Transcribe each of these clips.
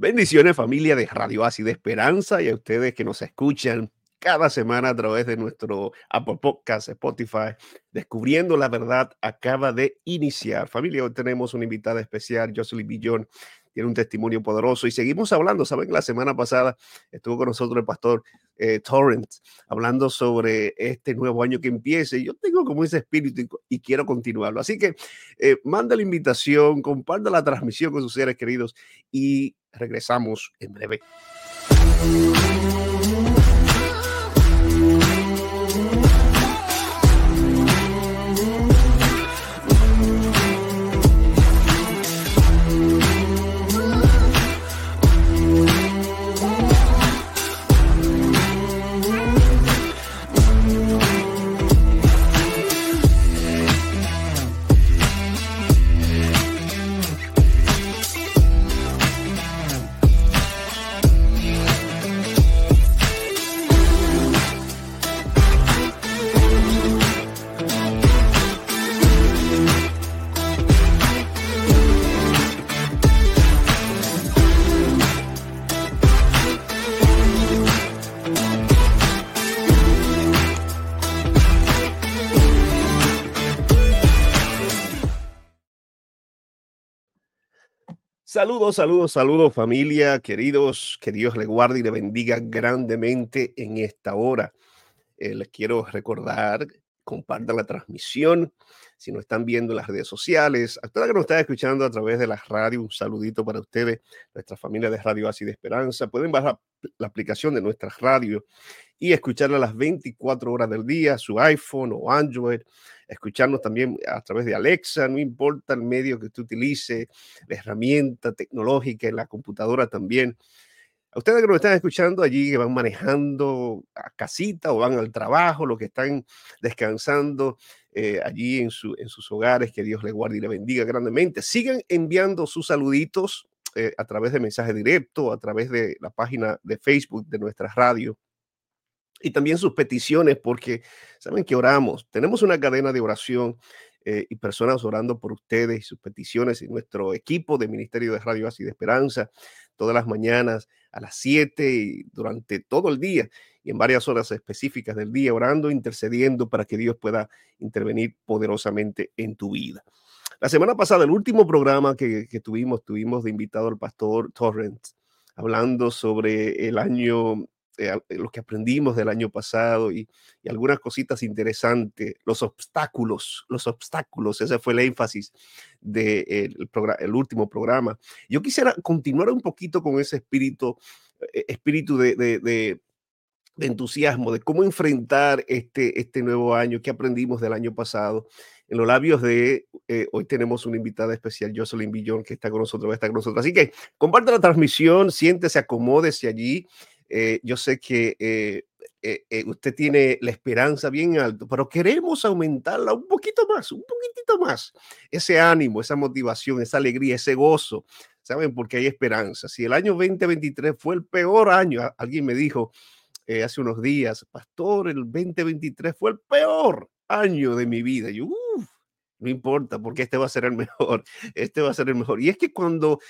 Bendiciones familia de Radio Ácida Esperanza y a ustedes que nos escuchan cada semana a través de nuestro Apple Podcast, Spotify. Descubriendo la verdad acaba de iniciar. Familia, hoy tenemos una invitada especial, Jocelyn Billón. Tiene un testimonio poderoso y seguimos hablando. Saben, la semana pasada estuvo con nosotros el pastor eh, Torrent hablando sobre este nuevo año que empiece. Yo tengo como ese espíritu y, quiero continuarlo. Así que eh, manda la invitación, comparta la transmisión con sus seres queridos y regresamos en breve. Saludos, saludos, saludos familia, queridos, que Dios le guarde y le bendiga grandemente en esta hora. Eh, les quiero recordar, compartan la transmisión, si nos están viendo en las redes sociales, a todos que nos están escuchando a través de la radio, un saludito para ustedes, nuestra familia de Radio Así de Esperanza. Pueden bajar la aplicación de nuestra radio y escucharla a las 24 horas del día, su iPhone o Android escucharnos también a través de Alexa, no importa el medio que usted utilice, la herramienta tecnológica en la computadora también. A ustedes que nos están escuchando allí, que van manejando a casita o van al trabajo, los que están descansando eh, allí en, su, en sus hogares, que Dios les guarde y les bendiga grandemente. Sigan enviando sus saluditos eh, a través de mensaje directo, a través de la página de Facebook de nuestra radio y también sus peticiones, porque saben que oramos. Tenemos una cadena de oración eh, y personas orando por ustedes y sus peticiones y nuestro equipo de Ministerio de Radio Así de Esperanza todas las mañanas a las 7 y durante todo el día y en varias horas específicas del día, orando, intercediendo para que Dios pueda intervenir poderosamente en tu vida. La semana pasada, el último programa que, que tuvimos, tuvimos de invitado al pastor Torrent, hablando sobre el año eh, eh, lo que aprendimos del año pasado y, algunas cositas interesantes, los obstáculos, los obstáculos, ese fue el énfasis del de el, último programa. Yo quisiera continuar un poquito con ese espíritu, eh, espíritu de, de, entusiasmo, de cómo enfrentar este, este nuevo año, que aprendimos del año pasado. En los labios de hoy tenemos una invitada especial, Jocelyn Billón, que está con nosotros, va a estar con nosotros. Así que comparte la transmisión, siéntese, acomódese allí eh, yo sé que eh, eh, usted tiene la esperanza bien alto, pero queremos aumentarla un poquito más, un poquitito más. Ese ánimo, esa motivación, esa alegría, ese gozo, ¿saben? Porque hay esperanza. Si el año 2023 fue el peor año, alguien me dijo hace unos días, pastor, el 2023 fue el peor año de mi vida. yo, no importa, porque este va a ser el mejor, este va a ser el mejor. Y es que cuando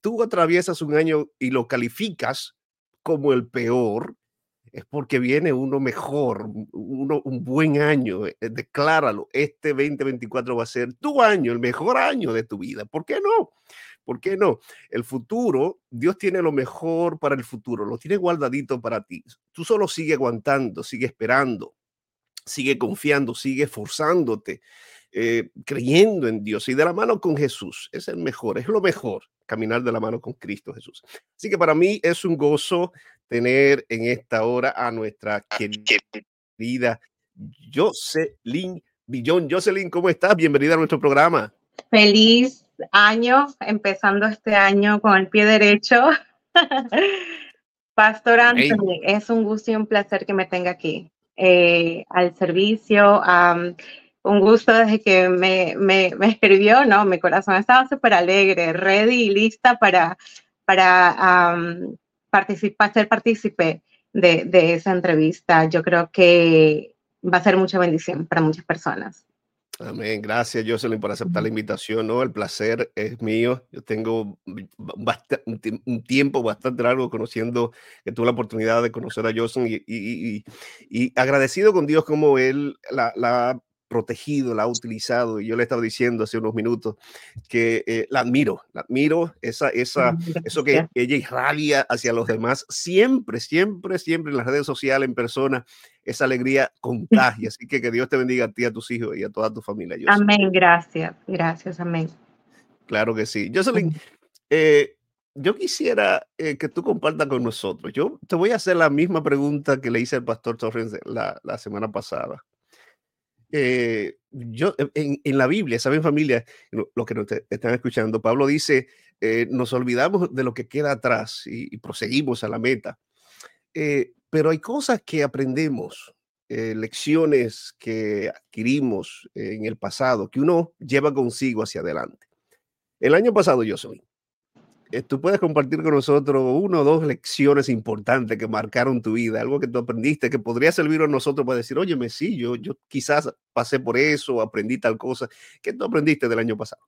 tú atraviesas un año y lo calificas, como el peor, es porque viene uno mejor, uno, un buen año. Eh, decláralo, este 2024 va a ser tu año, el mejor año de tu vida. ¿Por qué no? ¿Por qué no? El futuro, Dios tiene lo mejor para el futuro, lo tiene guardadito para ti. Tú solo sigue aguantando, sigue esperando, sigue confiando, sigue forzándote, eh, creyendo en Dios y de la mano con Jesús. Es el mejor, es lo mejor caminar de la mano con Cristo Jesús. Así que para mí es un gozo tener en esta hora a nuestra querida Jocelyn Billón. Jocelyn, ¿cómo estás? Bienvenida a nuestro programa. Feliz año, empezando este año con el pie derecho. Pastor Anthony, es un gusto y un placer que me tenga aquí eh, al servicio un gusto desde que me, me, me, escribió, ¿no? Mi corazón estaba súper alegre, ready y lista para, para participar, ser partícipe de, de, esa entrevista. Yo creo que va a ser mucha bendición para muchas personas. Amén. Gracias, Jocelyn, por aceptar la invitación. ¿no? El placer es mío. Yo tengo un tiempo bastante largo conociendo, que tuve la oportunidad de conocer a Jocelyn y, y, agradecido con Dios como él la, la protegido, la ha utilizado. Y yo le estaba diciendo hace unos minutos que eh, la admiro, la admiro, esa, esa, eso que ella irradia hacia los demás, siempre, siempre, siempre en las redes sociales, en persona, esa alegría contagia. Así que que Dios te bendiga a ti, a tus hijos y a toda tu familia. Amén, gracias, gracias, amén. Claro que sí. Jocelyn, eh, yo quisiera eh, que tú compartas con nosotros. Yo te voy a hacer la misma pregunta que le hice al pastor Torres la, la semana pasada. Eh, yo, en, en, la Biblia, ¿saben familia? Lo, que nos están escuchando, Pablo dice, eh, nos olvidamos de lo que queda atrás y, proseguimos a la meta. Eh, pero hay cosas que aprendemos, lecciones que adquirimos en el pasado, que uno lleva consigo hacia adelante. El año pasado yo soy, tú puedes compartir con nosotros una o dos lecciones importantes que marcaron tu vida, algo que tú aprendiste, que podría servir a nosotros para decir, oye, sí, yo, yo quizás pasé por eso, aprendí tal cosa. ¿Qué tú aprendiste del año pasado?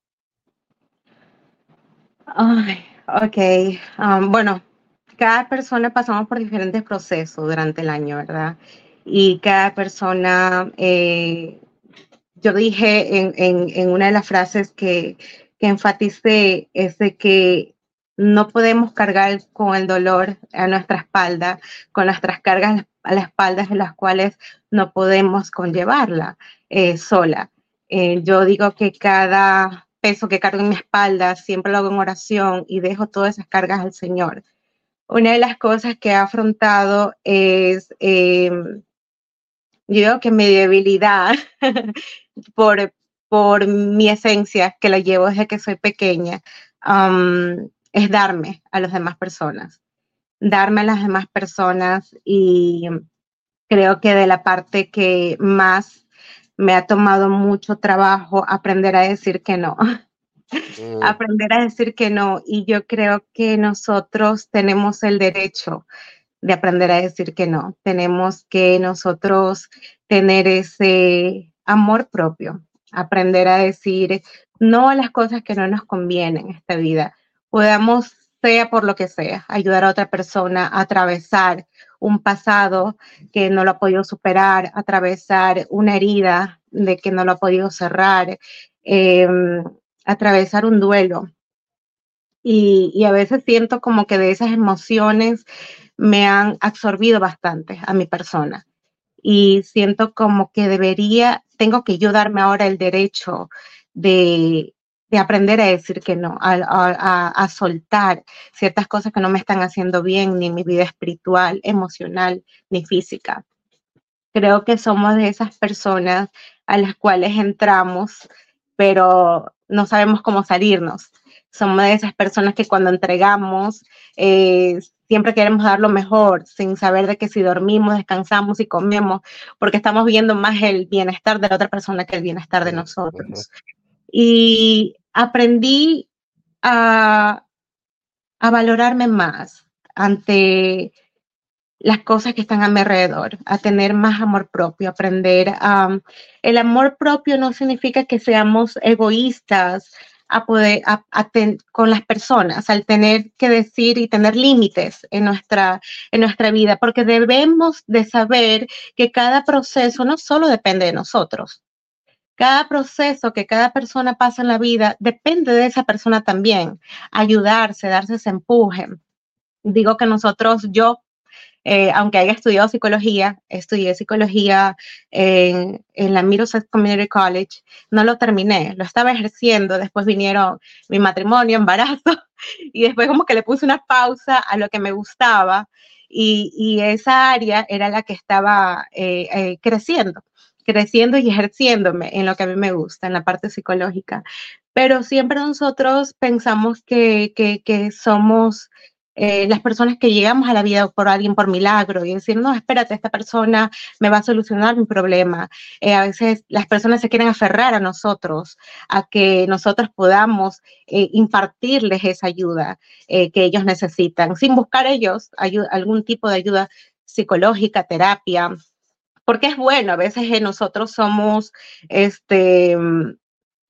Ay, ok. Um, bueno, cada persona pasamos por diferentes procesos durante el año, ¿verdad? Y cada persona, eh, yo dije en, en, en, una de las frases que, que enfaticé, es de que no podemos cargar con el dolor a nuestra espalda, con nuestras cargas a la espalda en las cuales no podemos conllevarla eh, sola. Eh, yo digo que cada peso que cargo en mi espalda siempre lo hago en oración y dejo todas esas cargas al Señor. Una de las cosas que he afrontado es, em, yo digo que mi debilidad por, por mi esencia, que la llevo desde que soy pequeña es darme a las demás personas, darme a las demás personas y creo que de la parte que más me ha tomado mucho trabajo aprender a decir que no. Mm. aprender a decir que no. Y yo creo que nosotros tenemos el derecho de aprender a decir que no. Tenemos que nosotros tener ese amor propio, aprender a decir no a las cosas que no nos convienen en esta vida, podamos, sea por lo que sea, ayudar a otra persona a atravesar un pasado que no lo ha podido superar, atravesar una herida de que no lo ha podido cerrar, em, atravesar un duelo. Y, y, a veces siento como que de esas emociones me han absorbido bastante a mi persona. Y siento como que debería, tengo que yo darme ahora el derecho de, de aprender a decir que no, a, soltar ciertas cosas que no me están haciendo bien, ni en mi vida espiritual, emocional, ni física. Creo que somos de esas personas a las cuales entramos, pero no sabemos cómo salirnos. Somos de esas personas que cuando entregamos, eh, siempre queremos dar lo mejor, sin saber de que si dormimos, descansamos y comemos, porque estamos viendo más el bienestar de la otra persona que el bienestar de nosotros. Y aprendí a, valorarme más ante las cosas que están a mi alrededor, a tener más amor propio, aprender a... el amor propio no significa que seamos egoístas a poder, con las personas, al tener que decir y tener límites en nuestra, en nuestra vida, porque debemos de saber que cada proceso no solo depende de nosotros, cada proceso que cada persona pasa en la vida depende de esa persona también. Ayudarse, darse ese empuje. Digo que nosotros, yo, eh, aunque haya estudiado psicología, estudié psicología en, en la Middlesex Community College, no lo terminé, lo estaba ejerciendo, después vinieron mi matrimonio, embarazo, y después como que le puse una pausa a lo que me gustaba, y, esa área era la que estaba eh, eh, creciendo creciendo y ejerciéndome en lo que a mí me gusta, en la parte psicológica. Pero siempre nosotros pensamos que, que, somos eh, las personas que llegamos a la vida por alguien por milagro y decir, no, espérate, esta persona me va a solucionar mi problema. Eh, a veces las personas se quieren aferrar a nosotros, a que nosotros podamos eh, impartirles esa ayuda que ellos necesitan, sin buscar ellos algún tipo de ayuda psicológica, terapia, porque es bueno, a veces nosotros somos, este,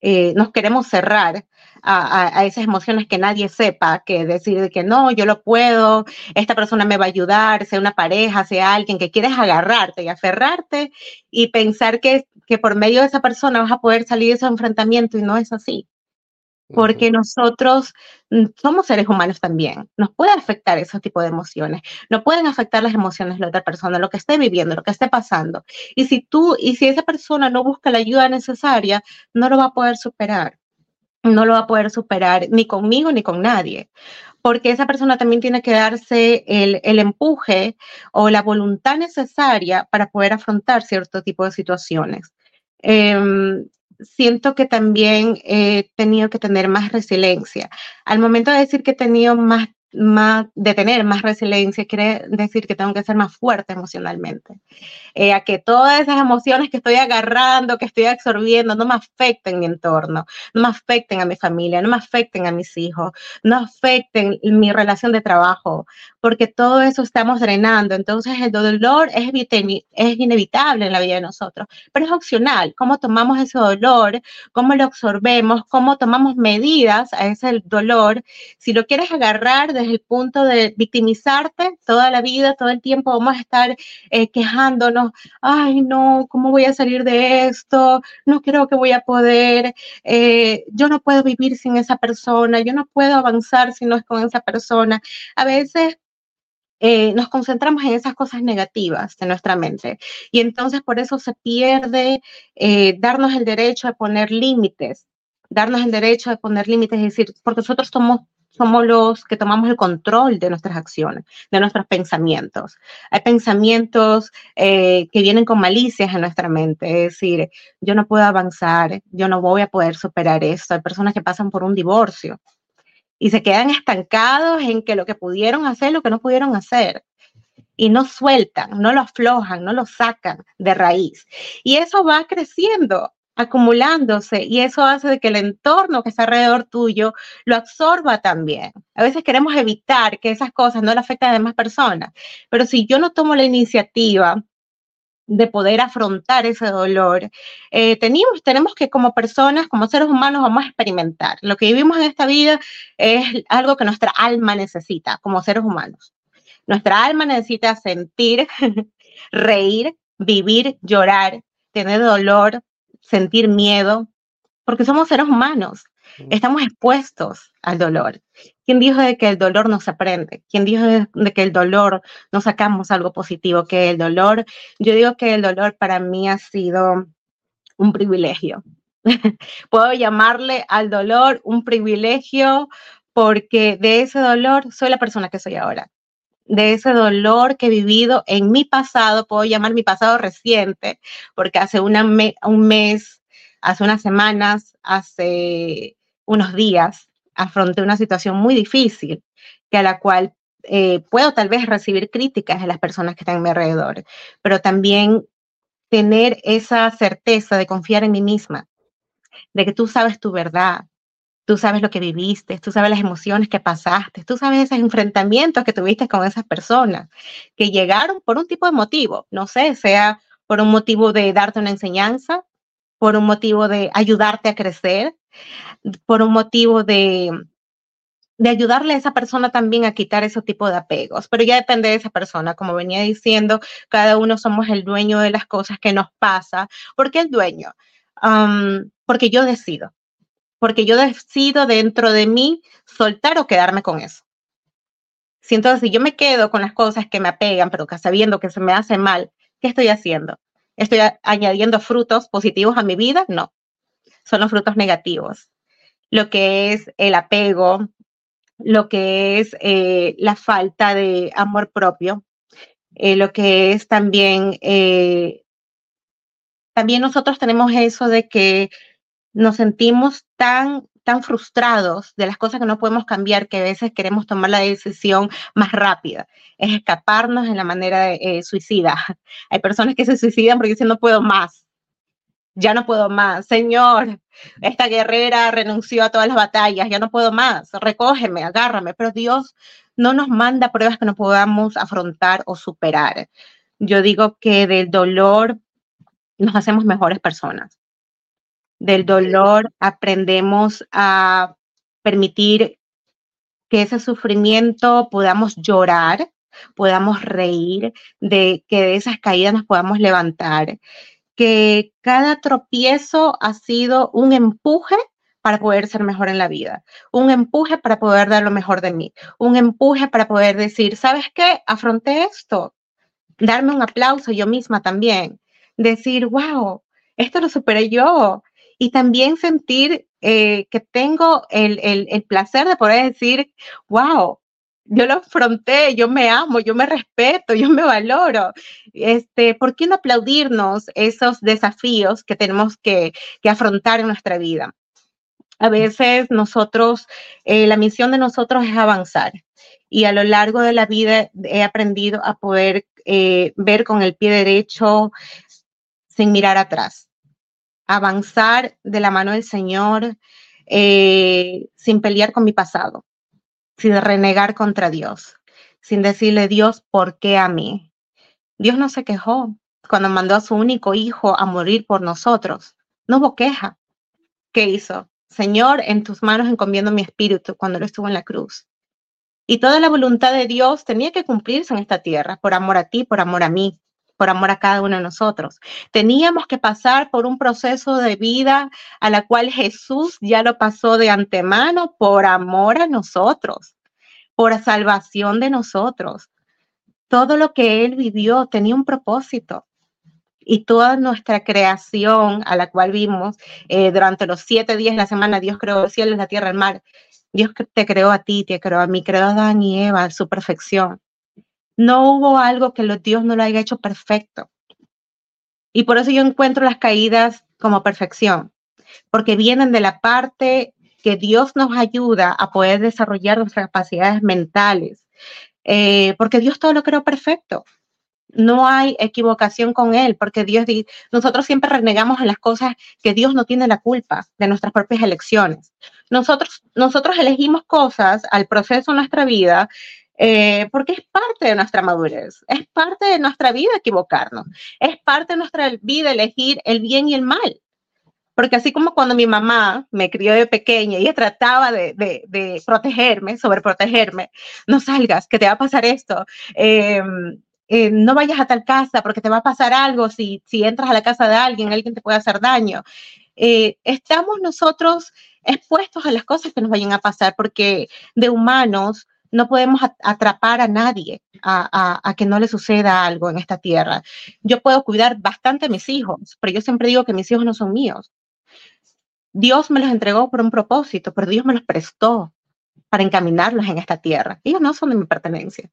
eh, nos queremos cerrar a, esas emociones que nadie sepa, que decir que no, yo lo puedo, esta persona me va a ayudar, sea una pareja, sea alguien que quieres agarrarte y aferrarte y pensar que, que por medio de esa persona vas a poder salir de ese enfrentamiento y no es así porque nosotros mm, somos seres humanos también. Nos puede afectar ese tipo de emociones, no pueden afectar las emociones de la otra persona, lo que esté viviendo, lo que esté pasando. Y si tú, y si esa persona no busca la ayuda necesaria, no lo va a poder superar. No lo va a poder superar ni conmigo ni con nadie, porque esa persona también tiene que darse el, el empuje o la voluntad necesaria para poder afrontar cierto tipo de situaciones. Eh, siento que también he tenido que tener más resiliencia. Al momento de decir que he tenido más más, de tener más resiliencia, quiere decir que tengo que ser más fuerte emocionalmente. Eh, a que todas esas emociones que estoy agarrando, que estoy absorbiendo, no me afecten mi entorno, no me afecten a mi familia, no me afecten a mis hijos, no afecten mi relación de trabajo, porque todo eso estamos drenando. Entonces el dolor es, es inevitable en la vida de nosotros, pero es opcional. Cómo tomamos ese dolor, cómo lo absorbemos, cómo tomamos medidas a ese dolor. Si lo quieres agarrar, desde el punto de victimizarte toda la vida, todo el tiempo vamos a estar eh, quejándonos, ay no, ¿cómo voy a salir de esto? No creo que voy a poder, eh, yo no puedo vivir sin esa persona, yo no puedo avanzar si no es con esa persona. A veces eh, nos concentramos en esas cosas negativas de nuestra mente. Y entonces por eso se pierde darnos el derecho de poner límites, darnos el derecho de poner límites, es decir, porque nosotros somos somos los que tomamos el control de nuestras acciones, de nuestros pensamientos. Hay pensamientos eh, que vienen con malicias en nuestra mente, es decir, yo no puedo avanzar, yo no voy a poder superar esto. Hay personas que pasan por un divorcio y se quedan estancados en que lo que pudieron hacer, lo que no pudieron hacer. Y no sueltan, no lo aflojan, no lo sacan de raíz. Y eso va creciendo acumulándose y eso hace de que el entorno que está alrededor tuyo lo absorba también. A veces queremos evitar que esas cosas no le afecten a demás personas, pero si yo no tomo la iniciativa de poder afrontar ese dolor, eh, tenemos, tenemos que como personas, como seres humanos, vamos a experimentar. Lo que vivimos en esta vida es algo que nuestra alma necesita como seres humanos. Nuestra alma necesita sentir, reír, vivir, llorar, tener dolor, sentir miedo, porque somos seres humanos, estamos expuestos al dolor. ¿Quién dijo de que el dolor no se aprende? ¿Quién dijo de, que el dolor no sacamos algo positivo? Que el dolor, yo digo que el dolor para mí ha sido un privilegio. Puedo llamarle al dolor un privilegio porque de ese dolor soy la persona que soy ahora de ese dolor que he vivido en mi pasado, puedo llamar mi pasado reciente, porque hace una un mes, hace unas semanas, hace unos días, afronté una situación muy difícil, que a la cual eh, puedo tal vez recibir críticas de las personas que están a mi alrededor, pero también tener esa certeza de confiar en mí misma, de que tú sabes tu verdad, Tú sabes lo que viviste, tú sabes las emociones que pasaste, tú sabes esos enfrentamientos que tuviste con esas personas que llegaron por un tipo de motivo, no sé, sea por un motivo de darte una enseñanza, por un motivo de ayudarte a crecer, por un motivo de, de ayudarle a esa persona también a quitar ese tipo de apegos, pero ya depende de esa persona. Como venía diciendo, cada uno somos el dueño de las cosas que nos pasa. ¿Por qué el dueño? porque yo decido porque yo decido dentro de mí soltar o quedarme con eso. Si entonces si yo me quedo con las cosas que me apegan, pero sabiendo que se me hace mal, ¿qué estoy haciendo? ¿Estoy añadiendo frutos positivos a mi vida? No, son los frutos negativos. Lo que es el apego, lo que es eh, la falta de amor propio, eh, lo que es también, eh, también nosotros tenemos eso de que nos sentimos tan, tan frustrados de las cosas que no podemos cambiar que a veces queremos tomar la decisión más rápida. Es escaparnos en la manera eh, suicida. Hay personas que se suicidan porque dicen no puedo más. Ya no puedo más. Señor, esta guerrera renunció a todas las batallas. Ya no puedo más. Recógeme, agárrame. Pero Dios no nos manda pruebas que no podamos afrontar o superar Yo digo que del dolor nos hacemos mejores personas. Del dolor aprendemos a permitir que ese sufrimiento podamos llorar, podamos reír, de que de esas caídas nos podamos levantar, que cada tropiezo ha sido un empuje para poder ser mejor en la vida, un empuje para poder dar lo mejor de mí, un empuje para poder decir, ¿sabes qué? Afronté esto, darme un aplauso yo misma también, decir, wow, esto lo superé yo, y también sentir eh, que tengo el, el, el placer de poder decir, wow, yo lo afronté, yo me amo, yo me respeto, yo me valoro. Este, ¿Por qué no aplaudirnos esos desafíos que tenemos que, que afrontar en nuestra vida? A veces nosotros, eh, la misión de nosotros es avanzar y a lo largo de la vida he aprendido a poder eh, ver con el pie derecho sin mirar atrás, avanzar de la mano del Señor eh, sin pelear con mi pasado sin renegar contra Dios, sin decirle, Dios, ¿por qué a mí? Dios no se quejó cuando mandó a su único hijo a morir por nosotros. No hubo queja. ¿Qué hizo? Señor, en tus manos encomiendo mi espíritu cuando él estuvo en la cruz. Y toda la voluntad de Dios tenía que cumplirse en esta tierra, por amor a ti, por amor a mí, por amor a cada uno de nosotros. Teníamos que pasar por un proceso de vida a la cual Jesús ya lo pasó de antemano por amor a nosotros, por salvación de nosotros. Todo lo que Él vivió tenía un propósito. Y toda nuestra creación a la cual vimos eh, durante los siete días de la semana, Dios creó el cielo, la tierra, el mar. Dios te creó a ti, te creó a mí, creó a Adán y Eva, su perfección. No hubo algo que Dios no lo haya hecho perfecto. Y por eso yo encuentro las caídas como perfección, porque vienen de la parte que Dios nos ayuda a poder desarrollar nuestras capacidades mentales, eh, porque Dios todo lo creó perfecto. No hay equivocación con Él, porque Dios, nosotros siempre renegamos en las cosas que Dios no tiene la culpa de nuestras propias elecciones. Nosotros, nosotros elegimos cosas al proceso de nuestra vida eh, porque es parte de nuestra madurez, es parte de nuestra vida equivocarnos, es parte de nuestra vida elegir el bien y el mal. Porque así como cuando mi mamá me crió de pequeña y ella trataba de, de, de protegerme, sobreprotegerme, no salgas, que te va a pasar esto, em, eh, no vayas a tal casa porque te va a pasar algo si, entras a la casa de alguien, alguien te puede hacer daño. Eh, estamos nosotros expuestos a las cosas que nos vayan a pasar porque de humanos no podemos atrapar a nadie a, que no le suceda algo en esta tierra. Yo puedo cuidar bastante a mis hijos, pero yo siempre digo que mis hijos no son míos. Dios me los entregó por un propósito, pero Dios me los prestó para encaminarlos en esta tierra. Ellos no son de mi pertenencia,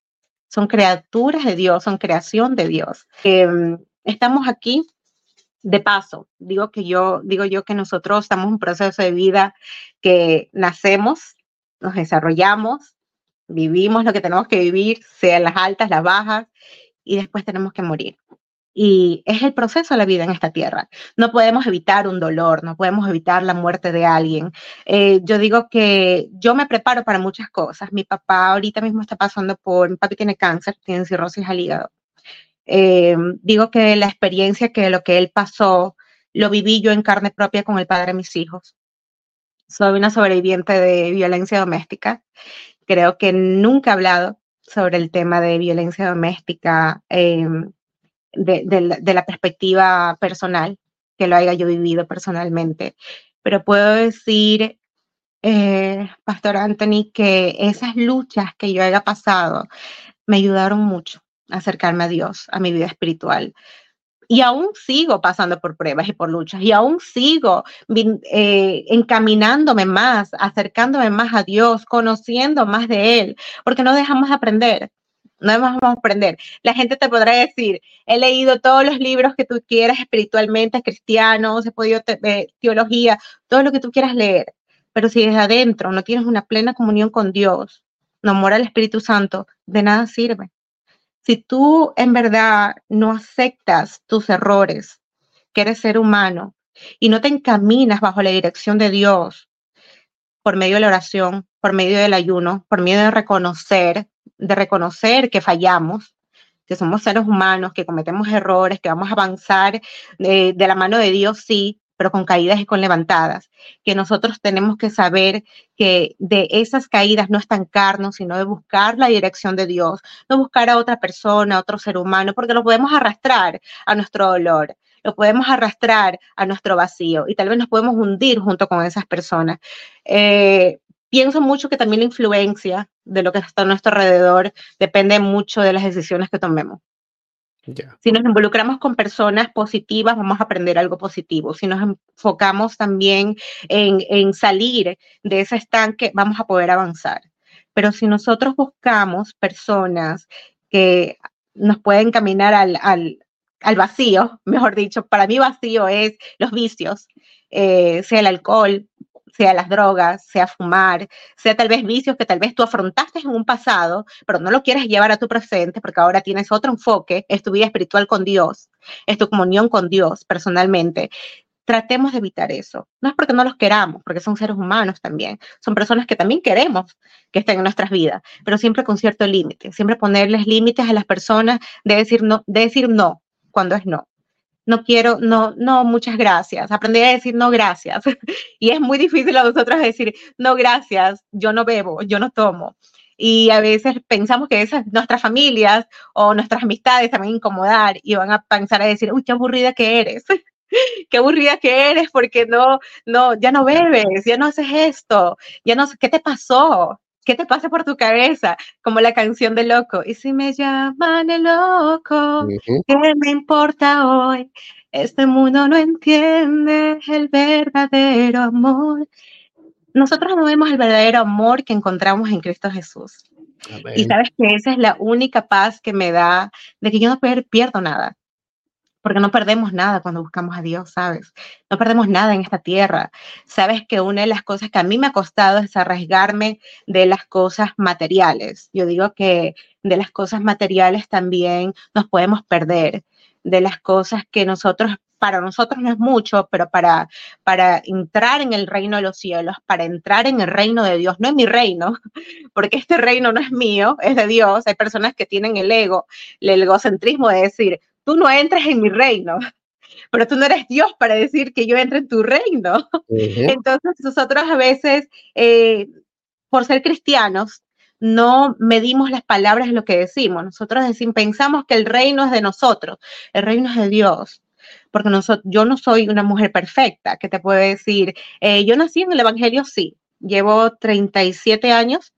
son criaturas de Dios, son creación de Dios. Em, estamos aquí de paso. Digo que yo, digo yo que nosotros estamos en un proceso de vida que nacemos, nos desarrollamos, vivimos lo que tenemos que vivir, sean las altas, las bajas, y después tenemos que morir. Y es el proceso de la vida en esta tierra. No podemos evitar un dolor, no podemos evitar la muerte de alguien. Eh, yo digo que yo me preparo para muchas cosas. Mi papá ahorita mismo está pasando por, mi papi tiene cáncer, tiene cirrosis al hígado. Eh, digo que la experiencia que lo que él pasó, lo viví yo en carne propia con el padre de mis hijos. Soy una sobreviviente de violencia doméstica creo que nunca he hablado sobre el tema de violencia doméstica em, de, la perspectiva personal, que lo haya yo vivido personalmente. Pero puedo decir, eh, Pastor Anthony, que esas luchas que yo haya pasado me ayudaron mucho a acercarme a Dios, a mi vida espiritual, y aún sigo pasando por pruebas y por luchas y aún sigo eh, encaminándome más, acercándome más a Dios, conociendo más de Él, porque no dejamos de aprender. No dejamos de aprender. La gente te podrá decir, he leído todos los libros que tú quieras espiritualmente, cristianos, he podido eh, teología, todo lo que tú quieras leer. Pero si desde adentro no tienes una plena comunión con Dios, no mora el Espíritu Santo, de nada sirve. Si tú en verdad no aceptas tus errores, que eres ser humano, y no te encaminas bajo la dirección de Dios por medio de la oración, por medio del ayuno, por medio de reconocer, de reconocer que fallamos, que somos seres humanos, que cometemos errores, que vamos a avanzar de, de la mano de Dios, sí, pero con caídas y con levantadas, que nosotros tenemos que saber que de esas caídas no estancarnos, sino de buscar la dirección de Dios, no buscar a otra persona, a otro ser humano, porque lo podemos arrastrar a nuestro dolor, lo podemos arrastrar a nuestro vacío y tal vez nos podemos hundir junto con esas personas. Eh, pienso mucho que también la influencia de lo que está a nuestro alrededor depende mucho de las decisiones que tomemos. Si nos involucramos con personas positivas, vamos a aprender algo positivo. Si nos enfocamos también en, salir de ese estanque, vamos a poder avanzar. Pero si nosotros buscamos personas que nos pueden caminar al, al, vacío, mejor dicho, para mí vacío es los vicios, eh, sea el alcohol, sea las drogas, sea fumar, sea tal vez vicios que tal vez tú afrontaste en un pasado, pero no lo quieres llevar a tu presente porque ahora tienes otro enfoque, es tu vida espiritual con Dios, es tu comunión con Dios personalmente. Tratemos de evitar eso. No es porque no los queramos, porque son seres humanos también. Son personas que también queremos que estén en nuestras vidas, pero siempre con cierto límite. Siempre ponerles límites a las personas de decir no, de decir no cuando es no no quiero, no, no, muchas gracias. Aprendí a decir no gracias. y es muy difícil a nosotros decir no gracias, yo no bebo, yo no tomo. Y a veces pensamos que esas nuestras familias o nuestras amistades también incomodar y van a pensar a decir, uy, qué aburrida que eres. qué aburrida que eres porque no, no, ya no bebes, ya no haces esto, ya no, ¿qué te pasó? ¿Qué te pasa por tu cabeza? Como la canción de Loco. Y si me llaman el loco, ¿qué me importa hoy? Este mundo no entiende el verdadero amor. Nosotros no vemos el verdadero amor que encontramos en Cristo Jesús. Y sabes que esa es la única paz que me da de que yo no pierdo nada porque no perdemos nada cuando buscamos a Dios, ¿sabes? No perdemos nada en esta tierra. Sabes que una de las cosas que a mí me ha costado es arriesgarme de las cosas materiales. Yo digo que de las cosas materiales también nos podemos perder, de las cosas que nosotros, para nosotros no es mucho, pero para, para entrar en el reino de los cielos, para entrar en el reino de Dios, no en mi reino, porque este reino no es mío, es de Dios. Hay personas que tienen el ego, el egocentrismo de decir, tú no entres en mi reino, pero tú no eres Dios para decir que yo entre en tu reino. Entonces nosotros a veces, eh, por ser cristianos, no medimos las palabras de lo que decimos. Nosotros decimos, pensamos que el reino es de nosotros, el reino es de Dios. Porque yo no soy una mujer perfecta que te puede decir, eh, yo nací en el Evangelio, sí, llevo 37 años.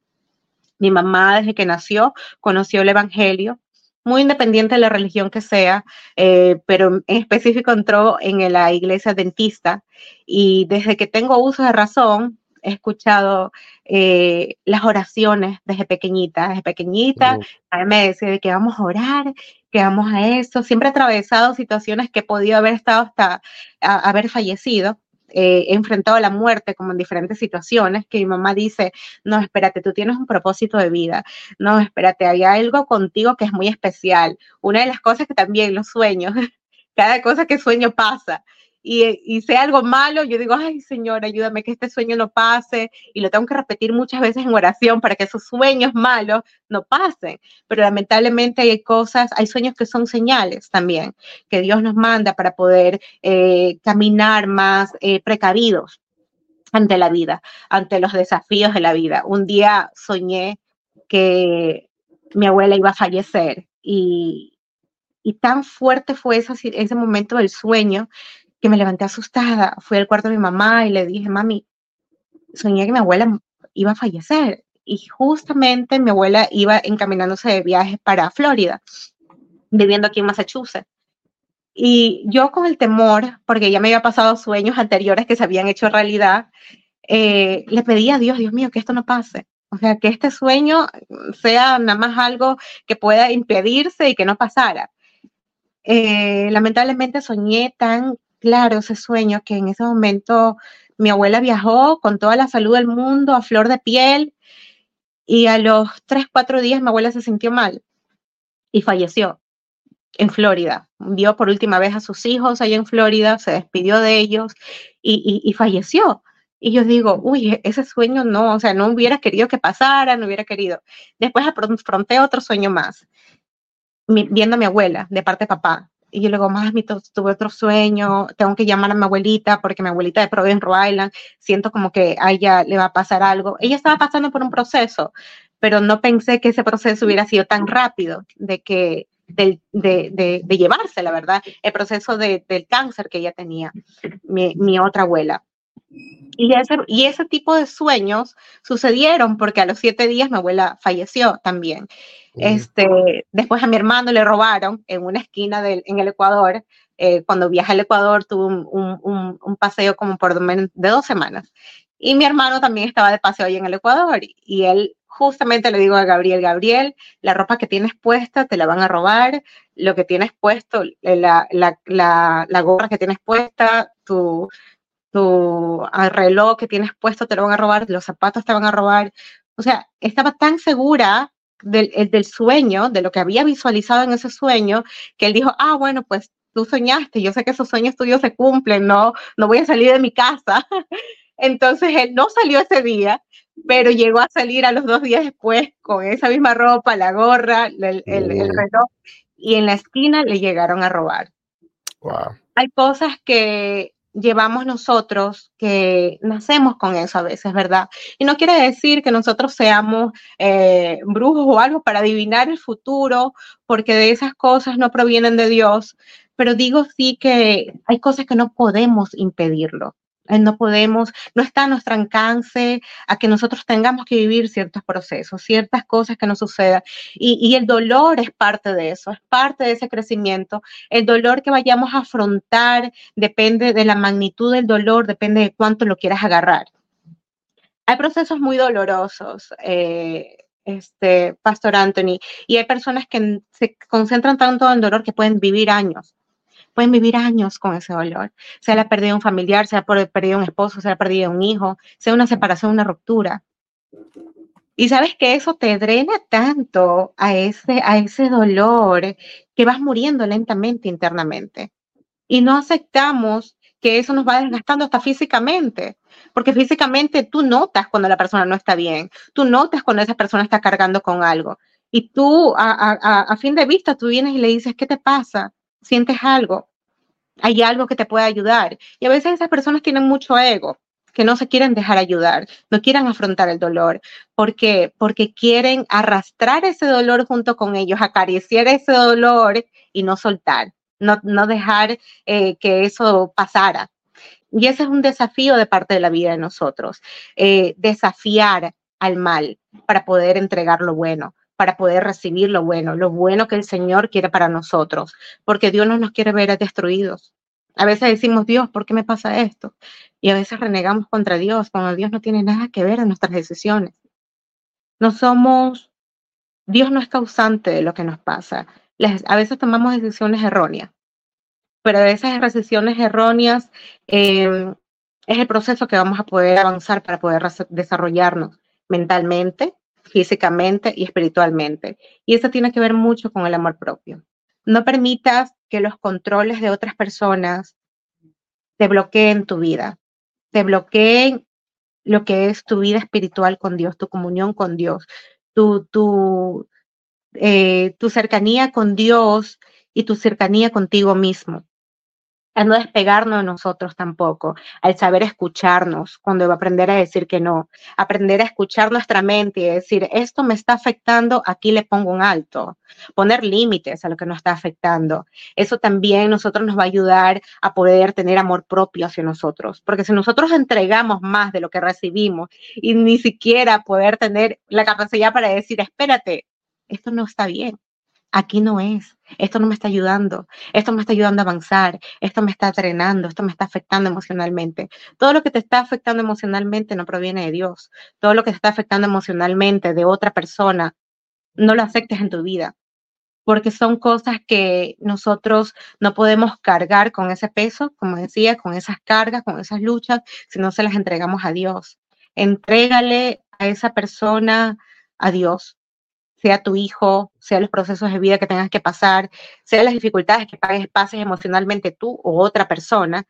Mi mamá desde que nació conoció el Evangelio, muy independiente de la religión que sea, eh, pero en específico entró en la iglesia dentista y desde que tengo uso de razón, he escuchado eh, las oraciones desde pequeñita, desde pequeñita, a mí me decía que vamos a orar, que vamos a eso, siempre he atravesado situaciones que he podido haber estado hasta haber fallecido, eh, he enfrentado la muerte como en diferentes situaciones, que mi mamá dice, no, espérate, tú tienes un propósito de vida, no, espérate, hay algo contigo que es muy especial. Una de las cosas que también los sueños, cada cosa que sueño pasa y, sea algo malo, yo digo, ay Señor, ayúdame que este sueño no pase y lo tengo que repetir muchas veces en oración para que esos sueños malos no pasen. Pero lamentablemente hay cosas, hay sueños que son señales también, que Dios nos manda para poder eh, caminar más eh, precavidos ante la vida, ante los desafíos de la vida. Un día soñé que mi abuela iba a fallecer y, y tan fuerte fue ese, ese momento del sueño que me levanté asustada. Fui al cuarto de mi mamá y le dije, mami, soñé que mi abuela iba a fallecer. Y justamente mi abuela iba encaminándose de viaje para Florida, viviendo aquí en Massachusetts. Y yo con el temor, porque ya me había pasado sueños anteriores que se habían hecho realidad, eh, le pedí a Dios, Dios mío, que esto no pase. O sea, que este sueño sea nada más algo que pueda impedirse y que no pasara. Eh, lamentablemente soñé tan claro ese sueño que en ese momento mi abuela viajó con toda la salud del mundo a flor de piel y a los tres, cuatro días mi abuela se sintió mal y falleció en Florida. Vio por última vez a sus hijos allá en Florida, se despidió de ellos y, falleció. Y yo digo, uy, ese sueño no, o sea, no hubiera querido que pasara, no hubiera querido. Después afronté otro sueño más viendo a mi abuela de parte de papá. Y yo le digo, mami, tuve otro sueño, tengo que llamar a mi abuelita porque mi abuelita de Providence, Rhode Island, siento como que a ella le va a pasar algo. Ella estaba pasando por un proceso, pero no pensé que ese proceso hubiera sido tan rápido, de que de, de, de, llevarse, la verdad, el proceso del cáncer que ella tenía, mi, mi otra abuela. Y ese, y ese tipo de sueños sucedieron porque a los siete días mi abuela falleció también. Este, después a mi hermano le robaron en una esquina del, en el Ecuador. Eh, cuando viajé al Ecuador tuve un, un, un, paseo como por de dos semanas. Y mi hermano también estaba de paseo ahí en el Ecuador. Y él justamente le digo a Gabriel, Gabriel, la ropa que tienes puesta te la van a robar, lo que tienes puesto, la, la, la, la gorra que tienes puesta, tu, tu reloj que tienes puesto te lo van a robar, los zapatos te van a robar. O sea, estaba tan segura del, del sueño, de lo que había visualizado en ese sueño, que él dijo, ah, bueno, pues tú soñaste, yo sé que esos sueños tuyos se cumplen, no, no voy a salir de mi casa. Entonces él no salió ese día, pero llegó a salir a los dos días después con esa misma ropa, la gorra, el, el, el reloj, y en la esquina le llegaron a robar. Wow. Hay cosas que llevamos nosotros, que nacemos con eso a veces, ¿verdad? Y no quiere decir que nosotros seamos eh, brujos o algo para adivinar el futuro, porque de esas cosas no provienen de Dios, pero digo sí que hay cosas que no podemos impedirlo. Eh, no podemos, no está a nuestro alcance a que nosotros tengamos que vivir ciertos procesos, ciertas cosas que nos sucedan. Y, y, el dolor es parte de eso, es parte de ese crecimiento. El dolor que vayamos a afrontar depende de la magnitud del dolor, depende de cuánto lo quieras agarrar. Hay procesos muy dolorosos. Eh, este, Pastor Anthony, y hay personas que se concentran tanto en dolor que pueden vivir años pueden vivir años con ese dolor. Se le ha perdido un familiar, se ha perdido un esposo, se ha perdido un hijo, sea una separación, una ruptura. Y sabes que eso te drena tanto a ese, a ese dolor que vas muriendo lentamente internamente. Y no aceptamos que eso nos va desgastando hasta físicamente, porque físicamente tú notas cuando la persona no está bien, tú notas cuando esa persona está cargando con algo. Y tú, a fin de vista, tú vienes y le dices, ¿qué te pasa? Sientes algo, hay algo que te puede ayudar. Y a veces esas personas tienen mucho ego, que no se quieren dejar ayudar, no quieren afrontar el dolor, porque porque quieren arrastrar ese dolor junto con ellos, acariciar ese dolor y no soltar, no, no dejar eh, que eso pasara. Y ese es un desafío de parte de la vida de nosotros, eh, desafiar al mal para poder entregar lo bueno, para poder recibir lo bueno, lo bueno que el Señor quiere para nosotros, porque Dios no nos quiere ver destruidos. A veces decimos, Dios, ¿por qué me pasa esto? Y a veces renegamos contra Dios cuando Dios no tiene nada que ver en nuestras decisiones. No somos, Dios no es causante de lo que nos pasa. a veces tomamos decisiones erróneas, pero esas decisiones erróneas eh, es el proceso que vamos a poder avanzar para poder desarrollarnos mentalmente, físicamente y espiritualmente. Y eso tiene que ver mucho con el amor propio. No permitas que los controles de otras personas te bloqueen tu vida, te bloqueen lo que es tu vida espiritual con Dios, tu comunión con Dios, tu, tu, eh, tu cercanía con Dios y tu cercanía contigo mismo a no despegarnos de nosotros tampoco, al saber escucharnos, cuando va a aprender a decir que no, aprender a escuchar nuestra mente y decir, esto me está afectando, aquí le pongo un alto, poner límites a lo que nos está afectando. Eso también nosotros nos va a ayudar a poder tener amor propio hacia nosotros, porque si nosotros entregamos más de lo que recibimos y ni siquiera poder tener la capacidad para decir, espérate, esto no está bien, aquí no es, esto no me está ayudando, esto me está ayudando a avanzar, esto me está drenando, esto me está afectando emocionalmente. Todo lo que te está afectando emocionalmente no proviene de Dios. Todo lo que te está afectando emocionalmente de otra persona, no lo aceptes en tu vida, porque son cosas que nosotros no podemos cargar con ese peso, como decía, con esas cargas, con esas luchas, si no se las entregamos a Dios. Entrégale a esa persona a Dios sea tu hijo, sea los procesos de vida que tengas que pasar, sea las dificultades que pases emocionalmente tú o otra persona,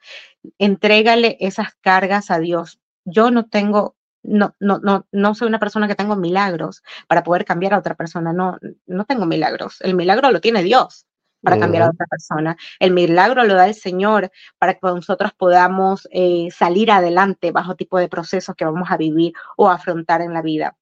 entrégale esas cargas a Dios. Yo no tengo no, no, no, no soy una persona que tengo milagros para poder cambiar a otra persona. No, no tengo milagros. El milagro lo tiene Dios para cambiar a otra persona. El milagro lo da el Señor para que nosotros podamos eh, salir adelante bajo tipo de procesos que vamos a vivir o afrontar en la vida.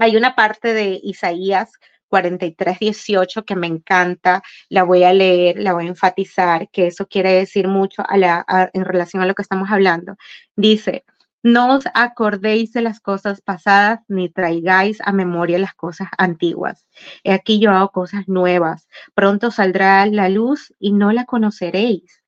Hay una parte de Isaías 43, 18 que me encanta, la voy a leer, la voy a enfatizar, que eso quiere decir mucho a en relación a lo que estamos hablando. Dice, no os acordéis de las cosas pasadas, ni traigáis a memoria las cosas antiguas. He aquí yo hago cosas nuevas. Pronto saldrá la luz y no la conoceréis.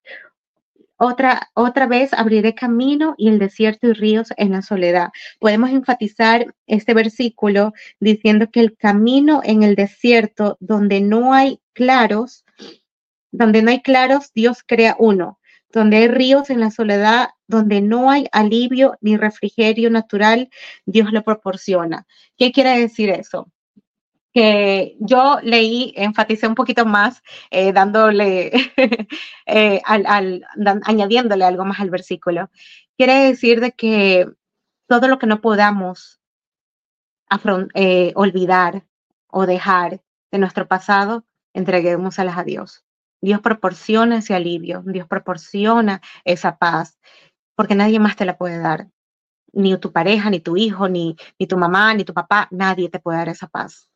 Otra, otra vez abriré camino y el desierto y ríos en la soledad. Podemos enfatizar este versículo diciendo que el camino en el desierto donde no hay claros, donde no hay claros, Dios crea uno donde hay ríos en la soledad, donde no hay alivio ni refrigerio natural, Dios lo proporciona. ¿Qué quiere decir eso? Que yo leí, enfaticé un poquito más, eh, dándole, eh, al, añadiéndole algo más al versículo. Quiere decir de que todo lo que no podamos eh, olvidar o dejar de nuestro pasado, entreguemos a Dios. Dios proporciona ese alivio, Dios proporciona esa paz, porque nadie más te la puede dar. Ni tu pareja, ni tu hijo, ni, ni tu mamá, ni tu papá, nadie te puede dar esa paz.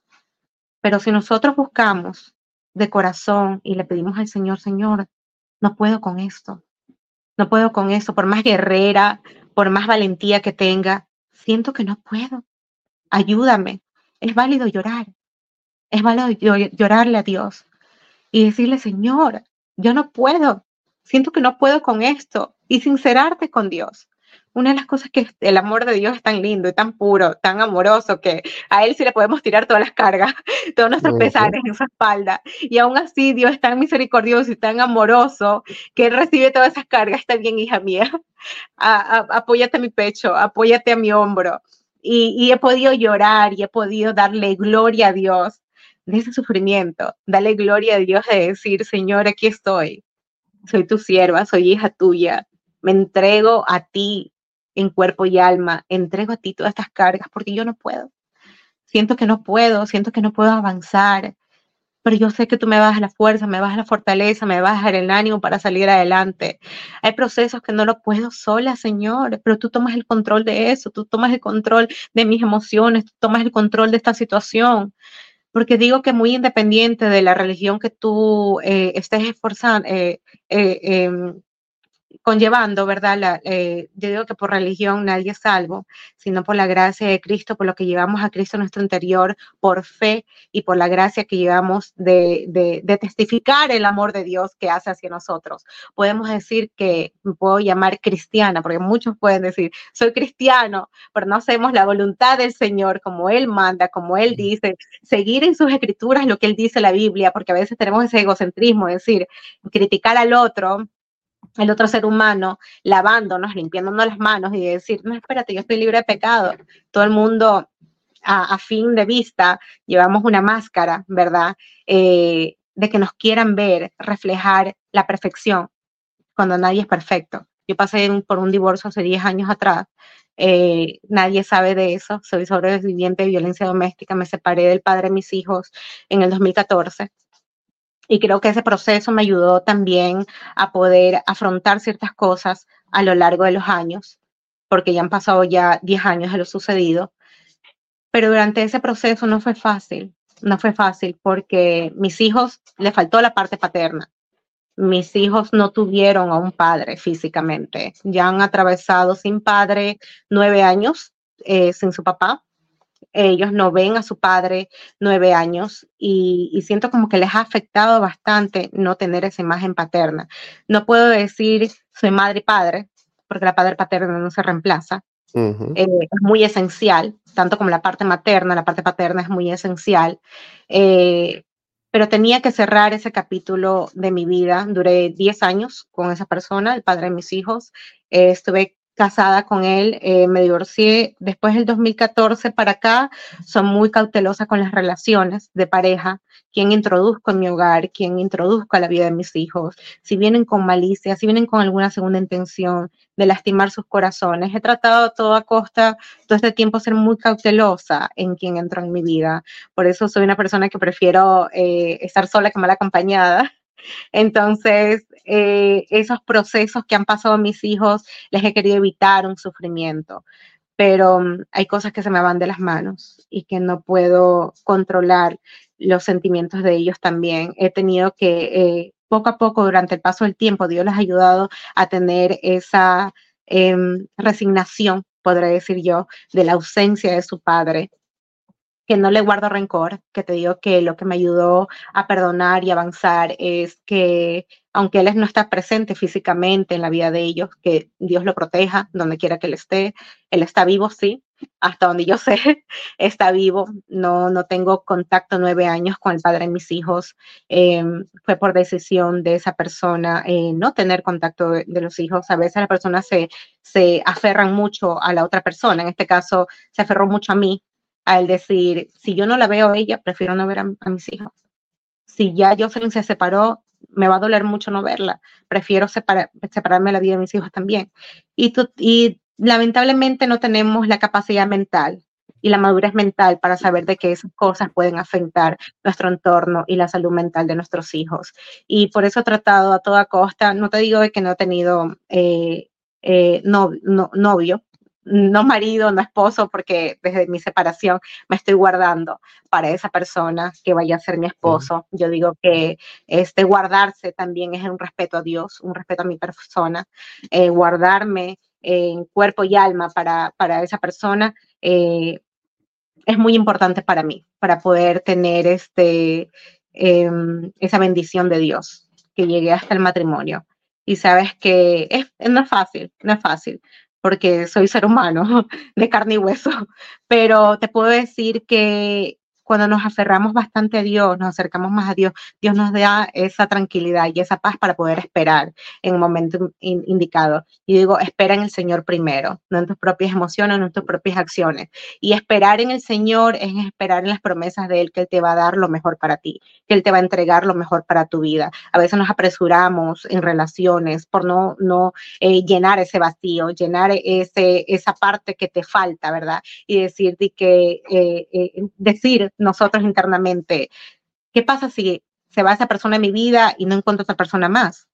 Pero si nosotros buscamos de corazón y le pedimos al Señor, Señor, no puedo con esto, no puedo con esto, por más guerrera, por más valentía que tenga, siento que no puedo. Ayúdame. Es válido llorar. Es válido llorarle a Dios y decirle, Señor, yo no puedo, siento que no puedo con esto y sincerarte con Dios. Una de las cosas que el amor de Dios es tan lindo y tan puro, tan amoroso, que a Él sí le podemos tirar todas las cargas, todos nuestros pesares en su espalda. Y aún así Dios es tan misericordioso y tan amoroso que Él recibe todas esas cargas. Está bien, hija mía, apóyate a mi pecho, apóyate a mi hombro. y he podido llorar y he podido darle gloria a Dios de ese sufrimiento. Dale gloria a Dios de decir, Señor, aquí estoy. Soy tu sierva, soy hija tuya. Me entrego a ti en cuerpo y alma. Entrego a ti todas estas cargas porque yo no puedo. Siento que no puedo, siento que no puedo avanzar. Pero yo sé que tú me vas a la fuerza, me vas a la fortaleza, me vas a dar el ánimo para salir adelante. Hay procesos que no lo puedo sola, Señor, pero tú tomas el control de eso, tú tomas el control de mis emociones, tú tomas el control de esta situación porque digo que muy independiente de la religión que tú eh, estés esforzando, eh, eh, em, conllevando, ¿verdad? Eh, yo digo que por religión nadie es salvo, sino por la gracia de Cristo, por lo que llevamos a Cristo en nuestro interior, por fe y por la gracia que llevamos de, de, testificar el amor de Dios que hace hacia nosotros. Podemos decir que me puedo llamar cristiana, porque muchos pueden decir, soy cristiano, pero no hacemos la voluntad del Señor como Él manda, como Él dice, seguir en sus escrituras lo que Él dice en la Biblia, porque a veces tenemos ese egocentrismo, es decir, criticar al otro el otro ser humano lavándonos, limpiándonos las manos y decir, no, espérate, yo estoy libre de pecado. Todo el mundo a, fin de vista llevamos una máscara, ¿verdad? Eh, de que nos quieran ver reflejar la perfección cuando nadie es perfecto. Yo pasé por un divorcio hace 10 años atrás, eh, nadie sabe de eso, soy sobreviviente de violencia doméstica, me separé del padre de mis hijos en el 2014 y creo que ese proceso me ayudó también a poder afrontar ciertas cosas a lo largo de los años, porque ya han pasado ya 10 años de lo sucedido. Pero durante ese proceso no fue fácil, no fue fácil porque mis hijos le faltó la parte paterna. Mis hijos no tuvieron a un padre físicamente. Ya han atravesado sin padre nueve años eh, sin su papá ellos no ven a su padre nueve años y, siento como que les ha afectado bastante no tener esa imagen paterna. No puedo decir soy madre y padre, porque la padre paterna no se reemplaza. Eh, es muy esencial, tanto como la parte materna, la parte paterna es muy esencial. Eh, pero tenía que cerrar ese capítulo de mi vida. Duré diez años con esa persona, el padre de mis hijos. Eh, estuve casada con él, eh, me divorcié después del 2014 para acá, soy muy cautelosa con las relaciones de pareja, quién introduzco en mi hogar, quién introduzco a la vida de mis hijos, si vienen con malicia, si vienen con alguna segunda intención de lastimar sus corazones. He tratado a toda costa todo este tiempo ser muy cautelosa en quién entro en mi vida. Por eso soy una persona que prefiero eh, estar sola que mal acompañada. Entonces, eh, esos procesos que han pasado mis hijos, les he querido evitar un sufrimiento, pero mm, hay cosas que se me van de las manos y que no puedo controlar los sentimientos de ellos también. He tenido que, eh, poco a poco, durante el paso del tiempo, Dios les ha ayudado a tener esa em, resignación, podré decir yo, de la ausencia de su padre que no le guardo rencor, que te digo que lo que me ayudó a perdonar y avanzar es que aunque Él no está presente físicamente en la vida de ellos, que Dios lo proteja donde quiera que Él esté. Él está vivo, sí, hasta donde yo sé, está vivo. No, no tengo contacto nueve años con el padre de mis hijos. Em, fue por decisión de esa persona eh, no tener contacto de, de, los hijos. A veces las personas se, se aferran mucho a la otra persona. En este caso, se aferró mucho a mí al decir, si yo no la veo a ella, prefiero no ver a, mis hijos. Si ya Jocelyn se separó, me va a doler mucho no verla. Prefiero separarme de la vida de mis hijos también. Y, y lamentablemente no tenemos la capacidad mental y la madurez mental para saber de que esas cosas pueden afectar nuestro entorno y la salud mental de nuestros hijos. Y por eso he tratado a toda costa, no te digo de que no he tenido eh, eh, no, novio, no marido, no esposo, porque desde mi separación me estoy guardando para esa persona que vaya a ser mi esposo. Yo digo que este guardarse también es un respeto a Dios, un respeto a mi persona, eh, guardarme en cuerpo y alma para, para esa persona eh, es muy importante para mí, para poder tener este, em, esa bendición de Dios, que llegue hasta el matrimonio. Y sabes que es, no es fácil, no es fácil, porque soy ser humano de carne y hueso, pero te puedo decir que cuando nos aferramos bastante a Dios, nos acercamos más a Dios, Dios nos da esa tranquilidad y esa paz para poder esperar en el momento indicado. Y digo, espera en el Señor primero, no en tus propias emociones, no en tus propias acciones. Y esperar en el Señor es esperar en las promesas de Él, que Él te va a dar lo mejor para ti, que Él te va a entregar lo mejor para tu vida. A veces nos apresuramos en relaciones por no, no eh, llenar ese vacío, llenar ese, esa parte que te falta, ¿verdad? Y decir que, eh, eh, decir nosotros internamente, ¿qué pasa si se va esa persona en mi vida y no encuentro otra persona más?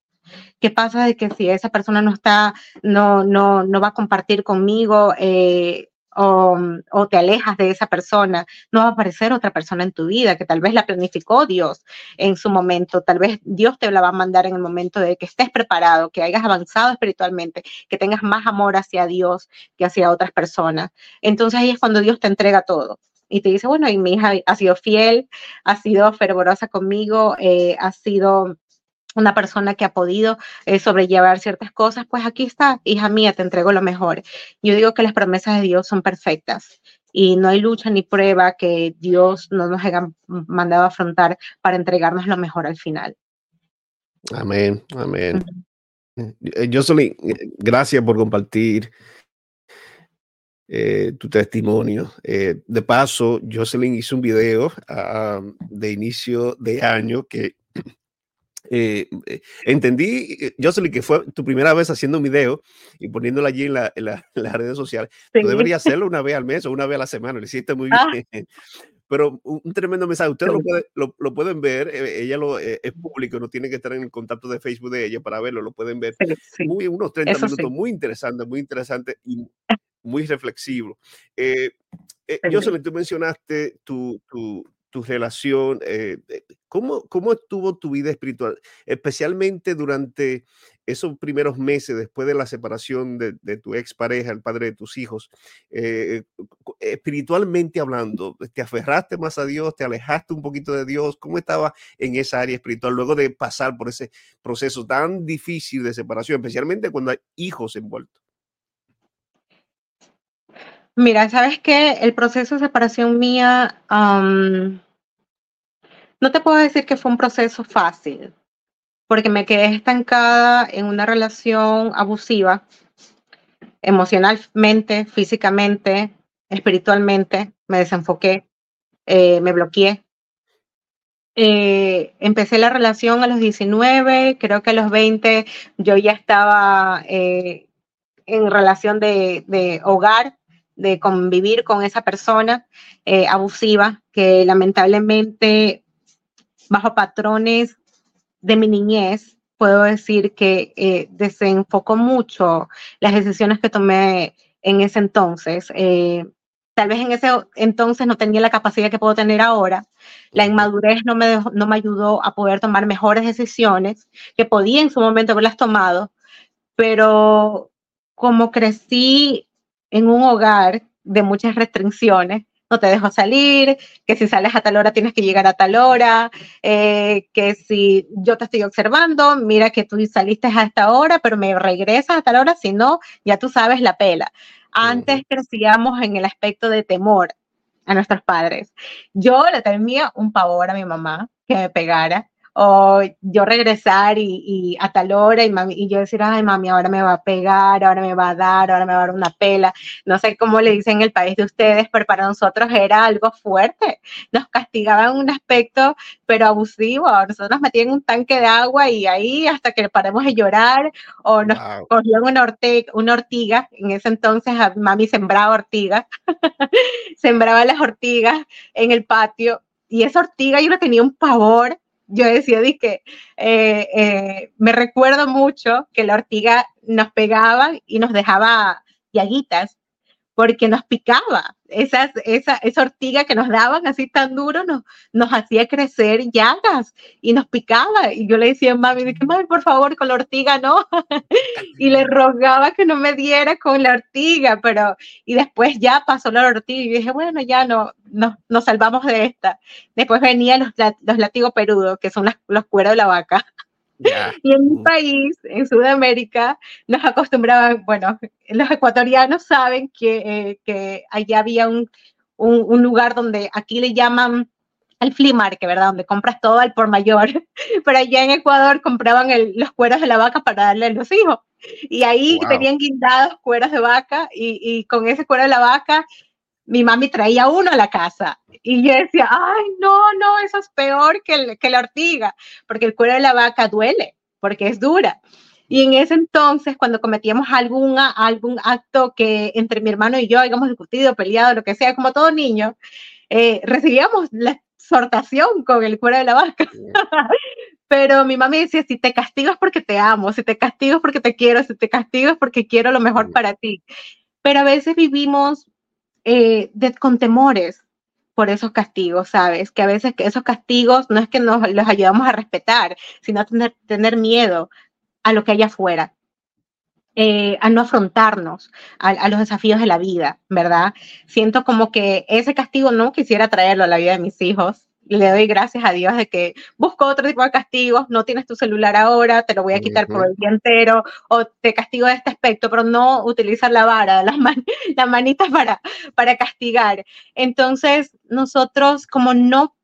¿Qué pasa de que si esa persona no está, no, no, no va a compartir conmigo eh, o, o, te alejas de esa persona, no va a aparecer otra persona en tu vida que tal vez la planificó Dios en su momento, tal vez Dios te la va a mandar en el momento de que estés preparado, que hayas avanzado espiritualmente, que tengas más amor hacia Dios que hacia otras personas. Entonces ahí es cuando Dios te entrega todo y te dice, bueno, y mi hija ha sido fiel, ha sido fervorosa conmigo, eh, ha sido una persona que ha podido eh, sobrellevar ciertas cosas, pues aquí está, hija mía, te entrego lo mejor. Yo digo que las promesas de Dios son perfectas y no hay lucha ni prueba que Dios no nos haya mandado a afrontar para entregarnos lo mejor al final. Amén, amén. Eh, Jocelyn, gracias por compartir eh, tu testimonio. Eh, de paso, Jocelyn hizo un video uh, de inicio de año que eh, eh entendí, eh, Jocelyn, que fue tu primera vez haciendo un video y poniéndolo allí en, la, en, la, en las redes sociales. Sí. Tú deberías hacerlo una vez al mes o una vez a la semana, lo hiciste muy ah. bien. Pero un tremendo mensaje, ustedes lo, puede, lo, lo, pueden ver, eh, ella lo, es público, no tiene que estar en el contacto de Facebook de ella para verlo, lo pueden ver. Sí. Muy, unos 30 Eso minutos muy interesantes, muy interesantes y muy reflexivo. Eh, eh, Jocelyn, tú mencionaste tu, tu, tu relación, eh, ¿cómo, ¿cómo estuvo tu vida espiritual? Especialmente durante esos primeros meses después de la separación de, de tu expareja, el padre de tus hijos, eh, espiritualmente hablando, ¿te aferraste más a Dios? ¿Te alejaste un poquito de Dios? ¿Cómo estaba en esa área espiritual luego de pasar por ese proceso tan difícil de separación, especialmente cuando hay hijos envueltos? Mira, sabes que el proceso de separación mía, no te puedo decir que fue un proceso fácil, porque me quedé estancada en una relación abusiva emocionalmente, físicamente, espiritualmente, me desenfoqué, eh, me bloqueé. Eh, empecé la relación a los 19, creo que a los 20 yo ya estaba eh, en relación de, hogar, de convivir con esa persona abusiva que lamentablemente bajo patrones de mi niñez puedo decir que eh, desenfocó mucho las decisiones que tomé en ese entonces. Eh, tal vez en ese entonces no tenía la capacidad que puedo tener ahora. La inmadurez no me, no me ayudó a poder tomar mejores decisiones que podía en su momento haberlas tomado, pero como crecí en un hogar de muchas restricciones, no te dejo salir, que si sales a tal hora tienes que llegar a tal hora, eh, que si yo te estoy observando, mira que tú saliste a esta hora, pero me regresas a tal hora, si no, ya tú sabes la pela. Antes crecíamos en el aspecto de temor a nuestros padres. Yo le temía un pavor a mi mamá que me pegara o yo regresar y, a tal hora y, mami, y yo decir, ay mami, ahora me va a pegar, ahora me va a dar, ahora me va a dar una pela. No sé cómo le dicen en el país de ustedes, pero para nosotros era algo fuerte. Nos castigaban un aspecto, pero abusivo. Nosotros nos metían un tanque de agua y ahí hasta que paremos de llorar o nos cogían una, ortiga, una ortiga. En ese entonces mami sembraba ortigas, sembraba las ortigas en el patio y esa ortiga yo le tenía un pavor yo decía, que eh, eh, me recuerdo mucho que la ortiga nos pegaba y nos dejaba llaguitas porque nos picaba. esa, esa ortiga que nos daban así tan duro nos, nos hacía crecer llagas y nos picaba. Y yo le decía a mami, mami, por favor, con la ortiga no. y le rogaba que no me diera con la ortiga, pero y después ya pasó la ortiga y dije, bueno, ya no, no nos salvamos de esta. Después venían los, los latigos perudos, que son los cueros de la vaca. Y en mi país, en Sudamérica, nos acostumbraban, bueno, los ecuatorianos saben que, eh, que allá había un, un, lugar donde aquí le llaman el flea market, ¿verdad? Donde compras todo al por mayor. Pero allá en Ecuador compraban los cueros de la vaca para darle a los hijos. Y ahí tenían guindados cueros de vaca y, y con ese cuero de la vaca mi mami traía uno a la casa y yo decía, ay, no, no, eso es peor que, que la ortiga, porque el cuero de la vaca duele, porque es dura. Y en ese entonces, cuando cometíamos algún, algún acto que entre mi hermano y yo hayamos discutido, peleado, lo que sea, como todo niño, eh, recibíamos la exhortación con el cuero de la vaca. Pero mi mami decía, si te castigas porque te amo, si te castigas porque te quiero, si te castigas porque quiero lo mejor para ti. Pero a veces vivimos eh, con temores por esos castigos, ¿sabes? Que a veces que esos castigos no es que nos los ayudamos a respetar, sino a tener, tener miedo a lo que hay afuera. Eh, a no afrontarnos a, a, los desafíos de la vida, ¿verdad? Siento como que ese castigo no quisiera traerlo a la vida de mis hijos, le doy gracias a Dios de que busco otro tipo de castigos, no tienes tu celular ahora, te lo voy a quitar por el día entero, o te castigo de este aspecto, pero no utilizar la vara, las, man las manitas para, para castigar. Entonces, nosotros como no,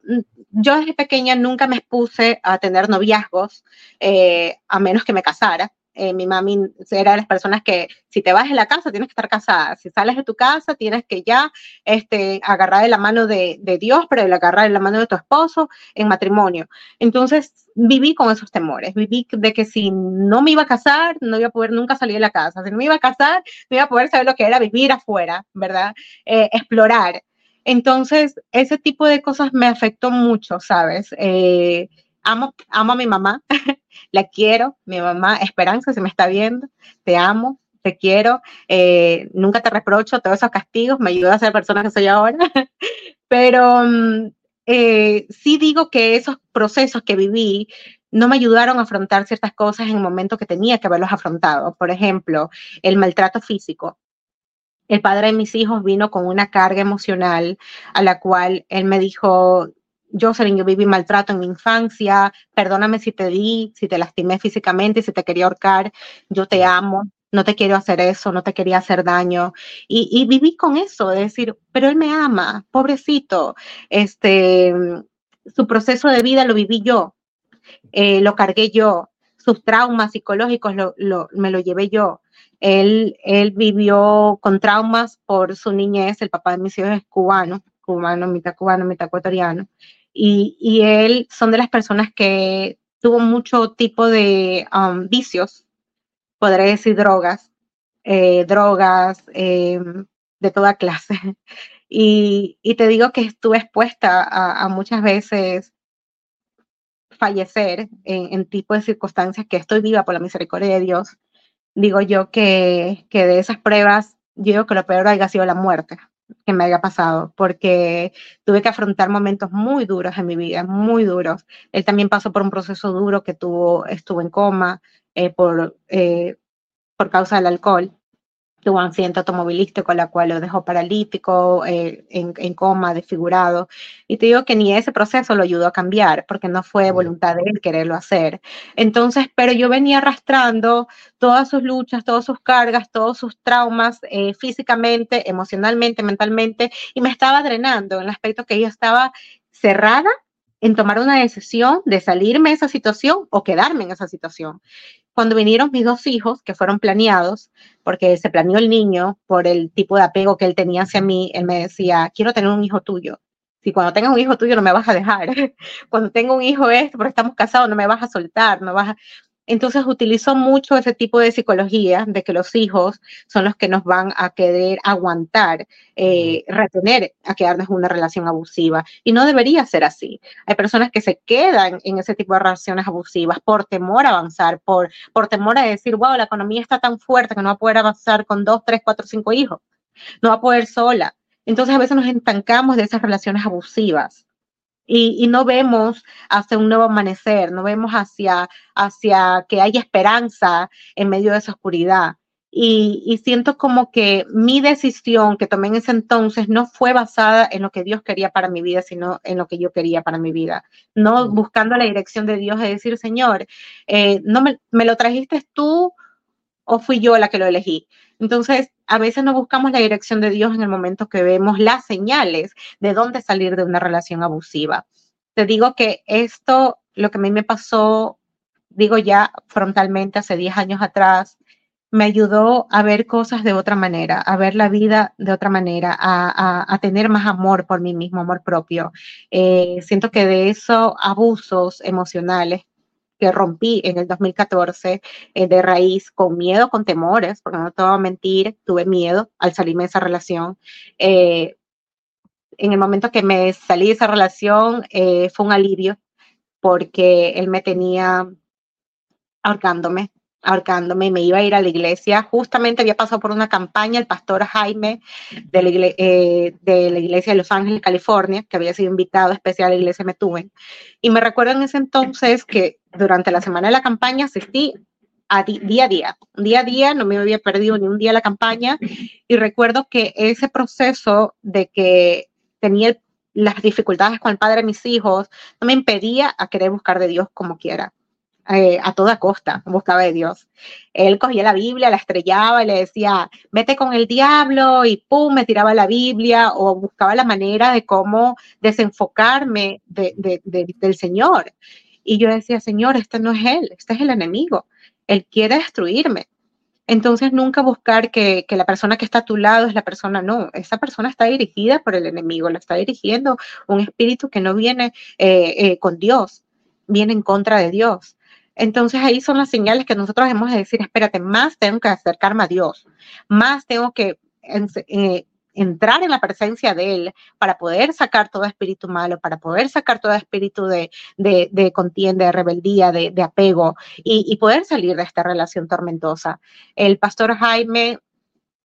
yo desde pequeña nunca me expuse a tener noviazgos, eh, a menos que me casara. Eh, mi mami era de las personas que si te vas de la casa tienes que estar casada, si sales de tu casa tienes que ya este, agarrar de la mano de, Dios, pero agarrar de la mano de tu esposo en matrimonio. Entonces viví con esos temores, viví de que si no me iba a casar, no iba a poder nunca salir de la casa, si no me iba a casar, no iba a poder saber lo que era vivir afuera, ¿verdad? Eh, explorar. Entonces, ese tipo de cosas me afectó mucho, ¿sabes? Eh, amo, amo a mi mamá, la quiero, mi mamá Esperanza, si me está viendo, te amo, te quiero, eh, nunca te reprocho todos esos castigos, me ayuda a ser la persona que soy ahora, pero mm, eh, sí digo que esos procesos que viví no me ayudaron a afrontar ciertas cosas en el momento que tenía que haberlos afrontado. Por ejemplo, el maltrato físico. El padre de mis hijos vino con una carga emocional a la cual él me dijo, Jocelyn, yo viví maltrato en mi infancia, perdóname si te di, si te lastimé físicamente, si te quería ahorcar, yo te amo, no te quiero hacer eso, no te quería hacer daño. Y, viví con eso, de decir, pero él me ama, pobrecito, este, su proceso de vida lo viví yo, eh, lo cargué yo, sus traumas psicológicos me lo llevé yo. Él, él vivió con traumas por su niñez, el papá de mis hijos es cubano, cubano, mitad cubano, mitad ecuatoriano, y, y él son de las personas que tuvo mucho tipo de um, vicios, podré decir drogas, eh, drogas em, de toda clase. Y, te digo que estuve expuesta a, muchas veces fallecer en, tipo de circunstancias que estoy viva por la misericordia de Dios, digo yo que, que de esas pruebas, yo digo que lo peor haya sido la muerte que me haya pasado, porque tuve que afrontar momentos muy duros en mi vida, muy duros. Él también pasó por un proceso duro que tuvo, estuvo en coma eh, por, eh, por causa del alcohol tuvo un accidente automovilístico, la cual lo dejó paralítico, eh, en, coma, desfigurado. Y te digo que ni ese proceso lo ayudó a cambiar, porque no fue voluntad de él quererlo hacer. Entonces, pero yo venía arrastrando todas sus luchas, todas sus cargas, todos sus traumas, eh, físicamente, emocionalmente, mentalmente, y me estaba drenando en el aspecto que yo estaba cerrada en tomar una decisión de salirme de esa situación o quedarme en esa situación cuando vinieron mis dos hijos, que fueron planeados, porque se planeó el niño por el tipo de apego que él tenía hacia mí, él me decía, quiero tener un hijo tuyo. Si cuando tengas un hijo tuyo no me vas a dejar. cuando tengo un hijo este, porque estamos casados, no me vas a soltar, no vas a... Entonces utilizo mucho ese tipo de psicología de que los hijos son los que nos van a querer aguantar, eh, retener a quedarnos en una relación abusiva. Y no debería ser así. Hay personas que se quedan en ese tipo de relaciones abusivas por temor a avanzar, por, por temor a decir, wow, la economía está tan fuerte que no va a poder avanzar con dos, tres, cuatro, cinco hijos. No va a poder sola. Entonces a veces nos estancamos de esas relaciones abusivas y, no vemos hacia un nuevo amanecer, no vemos hacia, hacia que haya esperanza en medio de esa oscuridad. Y, siento como que mi decisión que tomé en ese entonces no fue basada en lo que Dios quería para mi vida, sino en lo que yo quería para mi vida. No buscando la dirección de Dios, de decir, Señor, eh, no me, me lo trajiste tú o fui yo la que lo elegí. Entonces, a veces no buscamos la dirección de Dios en el momento que vemos las señales de dónde salir de una relación abusiva. Te digo que esto, lo que a mí me pasó, digo ya frontalmente hace 10 años atrás, me ayudó a ver cosas de otra manera, a ver la vida de otra manera, a, tener más amor por mí mismo, amor propio. Eh, siento que de esos abusos emocionales que rompí en el 2014 eh, de raíz con miedo, con temores, porque no te voy a mentir, tuve miedo al salirme de esa relación. Eh, en el momento que me salí de esa relación eh, fue un alivio porque él me tenía ahorcándome, ahorcándome me iba a ir a la iglesia. Justamente había pasado por una campaña el pastor Jaime de la, eh, de la iglesia de Los Ángeles, California, que había sido invitado especial a la iglesia Metuven. Y me recuerdo en ese entonces que durante la semana de la campaña asistí a día a día, día a día, no me había perdido ni un día la campaña. Y recuerdo que ese proceso de que tenía las dificultades con el padre de mis hijos no me impedía a querer buscar de Dios como quiera eh, a toda costa, buscaba de Dios. Él cogía la Biblia, la estrellaba y le decía, vete con el diablo y pum, me tiraba la Biblia o buscaba la manera de cómo desenfocarme del Señor. Y yo decía, Señor, este no es Él, este es el enemigo. Él quiere destruirme. Entonces nunca buscar que, la persona que está a tu lado es la persona, no, esa persona está dirigida por el enemigo, la está dirigiendo un espíritu que no viene eh, eh, con Dios, viene en contra de Dios. Entonces ahí son las señales que nosotros hemos de decir, espérate, más tengo que acercarme a Dios, más tengo que entrar en la presencia de Él para poder sacar todo espíritu malo, para poder sacar todo espíritu de, de, contienda, de rebeldía, de, apego y, poder salir de esta relación tormentosa. El pastor Jaime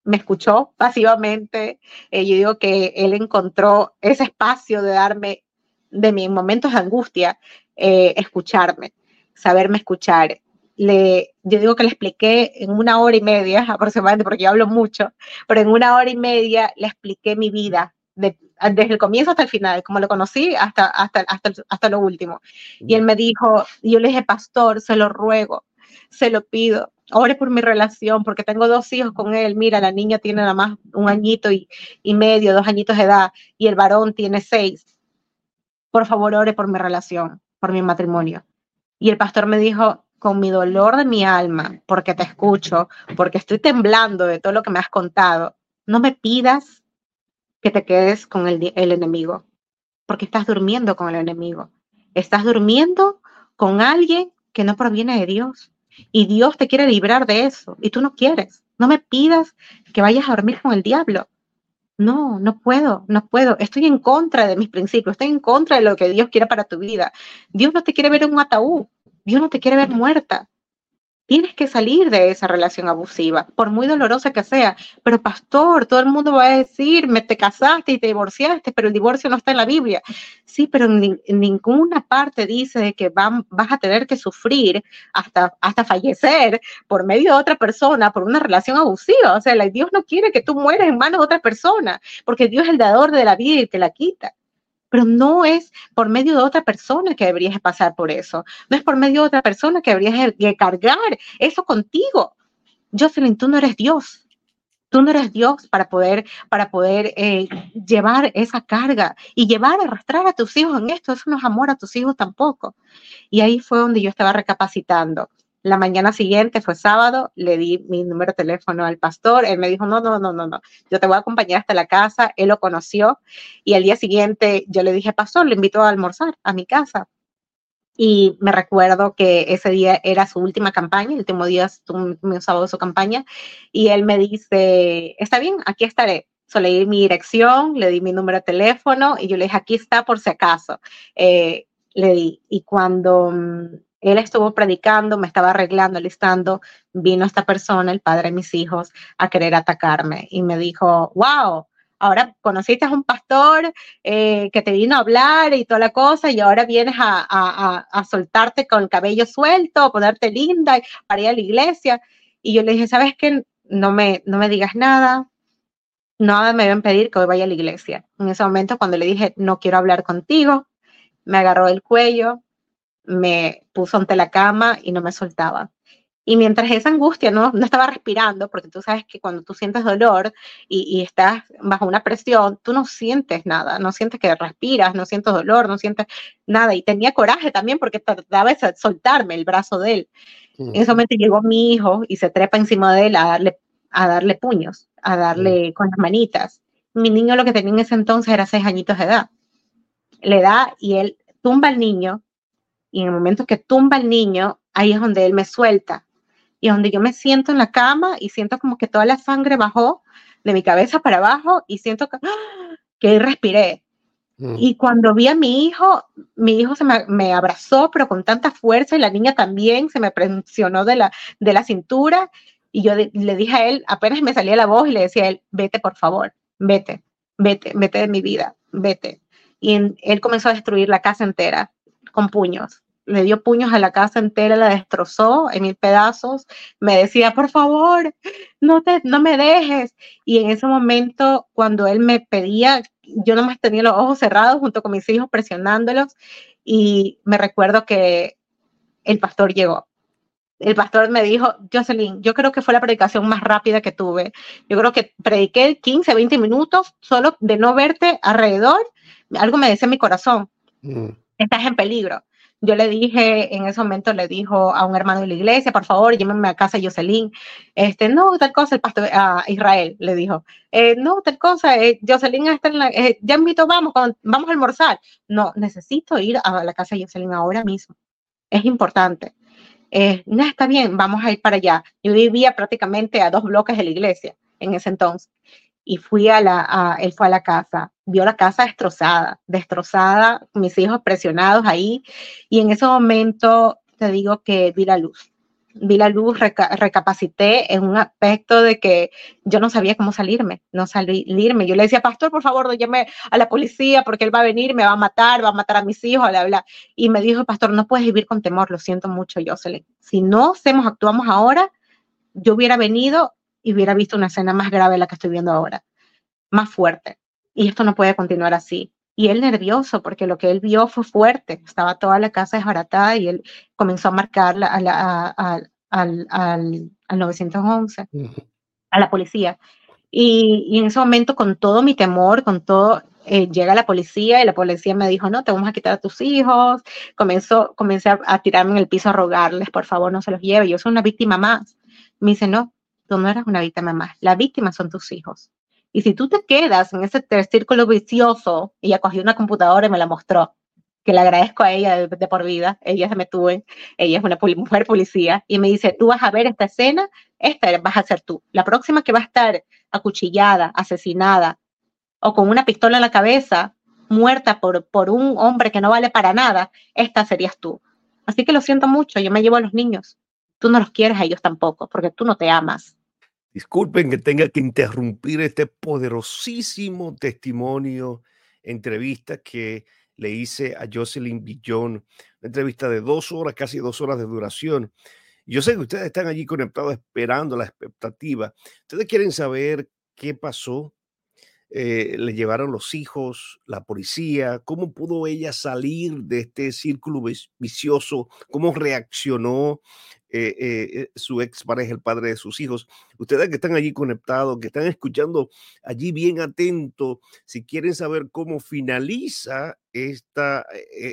me escuchó pasivamente. Eh, yo digo que él encontró ese espacio de darme, de mis momentos de angustia, eh, escucharme saberme escuchar. Le, yo digo que le expliqué en una hora y media aproximadamente, porque yo hablo mucho, pero en una hora y media le expliqué mi vida, desde el comienzo hasta el final, como lo conocí hasta, hasta, hasta, hasta lo último. Y él me dijo, yo le dije, pastor, se lo ruego, se lo pido, ore por mi relación, porque tengo dos hijos con él. Mira, la niña tiene nada más un añito y, y medio, dos añitos de edad, y el varón tiene seis. Por favor, ore por mi relación, por mi matrimonio. Y el pastor me dijo, con mi dolor de mi alma, porque te escucho, porque estoy temblando de todo lo que me has contado, no me pidas que te quedes con el, el enemigo, porque estás durmiendo con el enemigo. Estás durmiendo con alguien que no proviene de Dios. Y Dios te quiere librar de eso. Y tú no quieres. No me pidas que vayas a dormir con el diablo. No, no puedo, no puedo. Estoy en contra de mis principios. Estoy en contra de lo que Dios quiere para tu vida. Dios no te quiere ver en un ataúd. Dios no te quiere ver muerta. Tienes que salir de esa relación abusiva, por muy dolorosa que sea. Pero pastor, todo el mundo va a decir, me te casaste y te divorciaste, pero el divorcio no está en la Biblia. Sí, pero en, ninguna parte dice que vas a tener que sufrir hasta, hasta fallecer por medio de otra persona, por una relación abusiva. O sea, Dios no quiere que tú mueras en manos de otra persona, porque Dios es el dador de la vida y te la quita pero no es por medio de otra persona que deberías pasar por eso, no es por medio de otra persona que deberías cargar eso contigo. Jocelyn, tú no eres Dios, tú no eres Dios para poder, para poder eh, llevar esa carga y llevar, arrastrar a tus hijos en esto, eso no es amor a tus hijos tampoco. Y ahí fue donde yo estaba recapacitando. La mañana siguiente, fue sábado, le di mi número de teléfono al pastor. Él me dijo, no, no, no, no, no, yo te voy a acompañar hasta la casa. Él lo conoció. Y el día siguiente yo le dije, pastor, le invito a almorzar a mi casa. Y me recuerdo que ese día era su última campaña, el último día, un sábado de su campaña. Y él me dice, está bien, aquí estaré. So, le di mi dirección, le di mi número de teléfono y yo le dije, aquí está por si acaso. Eh, le di. Y cuando mm, él estuvo predicando, me estaba arreglando, listando, vino esta persona, el padre de mis hijos, a querer atacarme y me dijo, wow, ahora conociste a un pastor eh, que te vino a hablar y toda la cosa y ahora vienes a, soltarte con el cabello suelto, a ponerte linda para ir a la iglesia. Y yo le dije, ¿sabes qué? No me, no me digas nada, nada me deben pedir que hoy vaya a la iglesia. En ese momento, cuando le dije, no quiero hablar contigo, me agarró el cuello, me puso ante la cama y no me soltaba. Y mientras esa angustia no, no estaba respirando, porque tú sabes que cuando tú sientes dolor y, estás bajo una presión, tú no sientes nada, no sientes que respiras, no sientes dolor, no sientes nada. Y tenía coraje también porque trataba de soltarme el brazo de él. En ese momento llegó mi hijo y se trepa encima de él a darle, a darle puños, a darle con las manitas. Mi niño lo que tenía en ese entonces era seis añitos de edad. Le da y él tumba al niño y en el momento que tumba el niño, ahí es donde él me suelta. Y donde yo me siento en la cama y siento como que toda la sangre bajó de mi cabeza para abajo y siento que, ¡ah! que respiré. Mm. Y cuando vi a mi hijo, mi hijo se me, abrazó, pero con tanta fuerza, y la niña también se me presionó de la, de la cintura. Y yo le dije a él, apenas me salía la voz y le decía a él, vete por favor, vete, vete, vete de mi vida, vete. Y él comenzó a destruir la casa entera con puños le dio puños a la casa entera, la destrozó en mil pedazos, me decía, por favor, no, te, no me dejes. Y en ese momento, cuando él me pedía, yo nomás tenía los ojos cerrados junto con mis hijos presionándolos y me recuerdo que el pastor llegó. El pastor me dijo, Jocelyn, yo creo que fue la predicación más rápida que tuve. Yo creo que prediqué 15, 20 minutos solo de no verte alrededor. Algo me decía en mi corazón, mm. estás en peligro yo le dije, en ese momento le dijo a un hermano de la iglesia, por favor, llévenme a casa Jocelyn. Este, no, tal cosa, el pastor a Israel le dijo, eh, no, tal cosa, eh, Jocelyn está en la, eh, ya invito, vamos, vamos a almorzar. No, necesito ir a la casa de Jocelyn ahora mismo. Es importante. no, está bien, vamos a ir para allá. Yo vivía prácticamente a dos bloques de la iglesia en ese entonces y fui a la, él fue a la casa, vio la casa destrozada, destrozada, mis hijos presionados ahí, y en ese momento te digo que vi la luz, vi la luz, recapacité en un aspecto de que yo no sabía cómo salirme, no salirme. Yo le decía, pastor, por favor, no llame a la policía porque él va a venir, me va a matar, va a matar a mis hijos, bla, bla. Y me dijo, pastor, no puedes vivir con temor, lo siento mucho, Jocelyn. Si no hacemos, actuamos ahora, yo hubiera venido y hubiera visto una escena más grave la que estoy viendo ahora, más fuerte. Y esto no puede continuar así. Y él nervioso, porque lo que él vio fue fuerte. Estaba toda la casa desbaratada y él comenzó a marcar al, al, 911, a la policía. Y, y, en ese momento, con todo mi temor, con todo, eh, llega la policía y la policía me dijo, no, te vamos a quitar a tus hijos. Comenzó, comencé a, tirarme en el piso a rogarles, por favor, no se los lleve, yo soy una víctima más. Me dice, no, tú no eres una víctima más, la víctima son tus hijos. Y si tú te quedas en ese círculo vicioso, ella cogió una computadora y me la mostró, que le agradezco a ella de, por vida, ella se me tuve, ella es una mujer policía, y me dice, tú vas a ver esta escena, esta vas a ser tú. La próxima que va a estar acuchillada, asesinada, o con una pistola en la cabeza, muerta por, por un hombre que no vale para nada, esta serías tú. Así que lo siento mucho, yo me llevo a los niños. Tú no los quieres a ellos tampoco, porque tú no te amas. Disculpen que tenga que interrumpir este poderosísimo testimonio, entrevista que le hice a Jocelyn Billón, una entrevista de dos horas, casi dos horas de duración. Yo sé que ustedes están allí conectados esperando la expectativa. Ustedes quieren saber qué pasó, eh, le llevaron los hijos, la policía, cómo pudo ella salir de este círculo vicioso, cómo reaccionó eh, eh, su ex pareja, el padre de sus hijos. Ustedes que están allí conectados, que están escuchando allí bien atentos, si quieren saber cómo finaliza esta,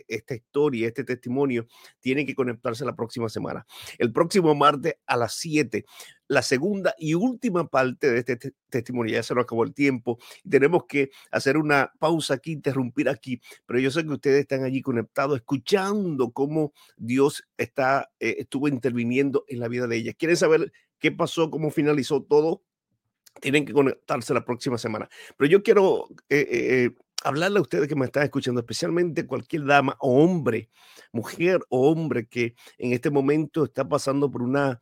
esta historia, este testimonio, tienen que conectarse la próxima semana. El próximo martes a las 7 la segunda y última parte de este testimonio. Ya se nos acabó el tiempo tenemos que hacer una pausa aquí, interrumpir aquí, pero yo sé que ustedes están allí conectados, escuchando cómo Dios está, eh, estuvo interviniendo en la vida de ellas. ¿Quieren saber qué pasó, cómo finalizó todo? Tienen que conectarse la próxima semana. Pero yo quiero eh, eh, hablarle a ustedes que me están escuchando, especialmente cualquier dama o hombre, mujer o hombre que en este momento está pasando por una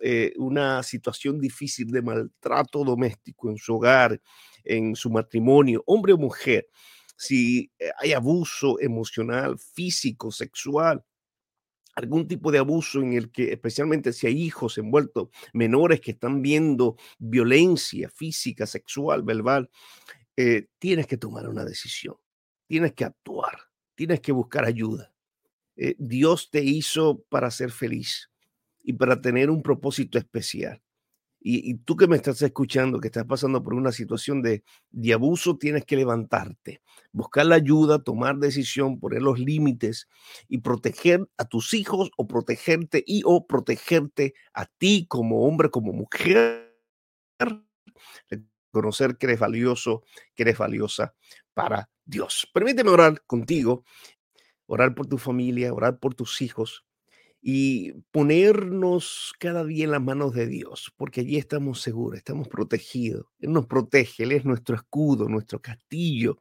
eh, una situación difícil de maltrato doméstico en su hogar, en su matrimonio, hombre o mujer, si eh, hay abuso emocional, físico, sexual, algún tipo de abuso en el que, especialmente si hay hijos envueltos, menores que están viendo violencia física, sexual, verbal, eh, tienes que tomar una decisión, tienes que actuar, tienes que buscar ayuda. Dios te hizo para ser feliz y para tener un propósito especial. Y, tú que me estás escuchando, que estás pasando por una situación de, de abuso, tienes que levantarte, buscar la ayuda, tomar decisión, poner los límites y proteger a tus hijos o protegerte y o protegerte a ti como hombre, como mujer. Reconocer que eres valioso, que eres valiosa para Dios. Permíteme orar contigo, orar por tu familia, orar por tus hijos y ponernos cada día en las manos de Dios, porque allí estamos seguros, estamos protegidos. Él nos protege, Él es nuestro escudo, nuestro castillo.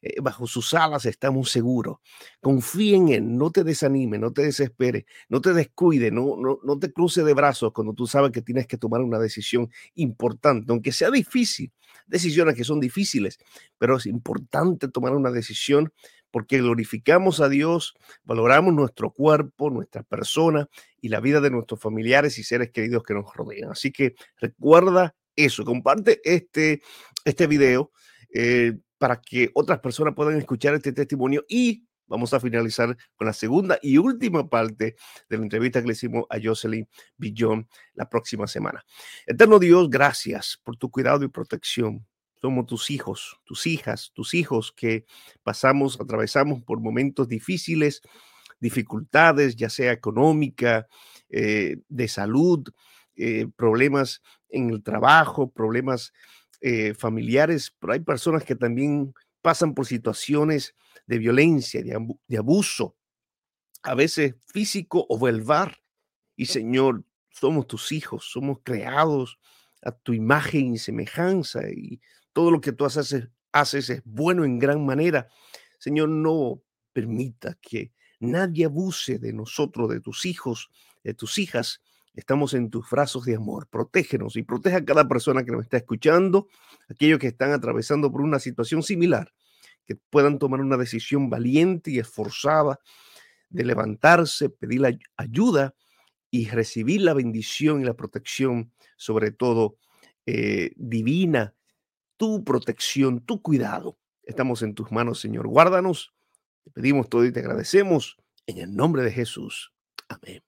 Eh, bajo sus alas estamos seguros. Confía en Él, no te desanime, no te desespere, no te descuide, no, no, no te cruce de brazos cuando tú sabes que tienes que tomar una decisión importante, aunque sea difícil. Decisiones que son difíciles, pero es importante tomar una decisión porque glorificamos a Dios, valoramos nuestro cuerpo, nuestra persona y la vida de nuestros familiares y seres queridos que nos rodean. Así que recuerda eso, comparte este, este video eh, para que otras personas puedan escuchar este testimonio y vamos a finalizar con la segunda y última parte de la entrevista que le hicimos a Jocelyn Billón la próxima semana. Eterno Dios, gracias por tu cuidado y protección somos tus hijos, tus hijas, tus hijos que pasamos, atravesamos por momentos difíciles, dificultades, ya sea económica, eh, de salud, eh, problemas en el trabajo, problemas eh, familiares, pero hay personas que también pasan por situaciones de violencia, de, abuso, a veces físico o verbal. Y Señor, somos tus hijos, somos creados a tu imagen y semejanza y todo lo que tú haces, es bueno en gran manera. Señor, no permita que nadie abuse de nosotros, de tus hijos, de tus hijas. Estamos en tus brazos de amor. Protégenos y proteja a cada persona que nos está escuchando, aquellos que están atravesando por una situación similar, que puedan tomar una decisión valiente y esforzada de levantarse, pedir la ayuda y recibir la bendición y la protección, sobre todo eh, divina tu protección, tu cuidado. Estamos en tus manos, Señor. Guárdanos. Te pedimos todo y te agradecemos en el nombre de Jesús. Amén.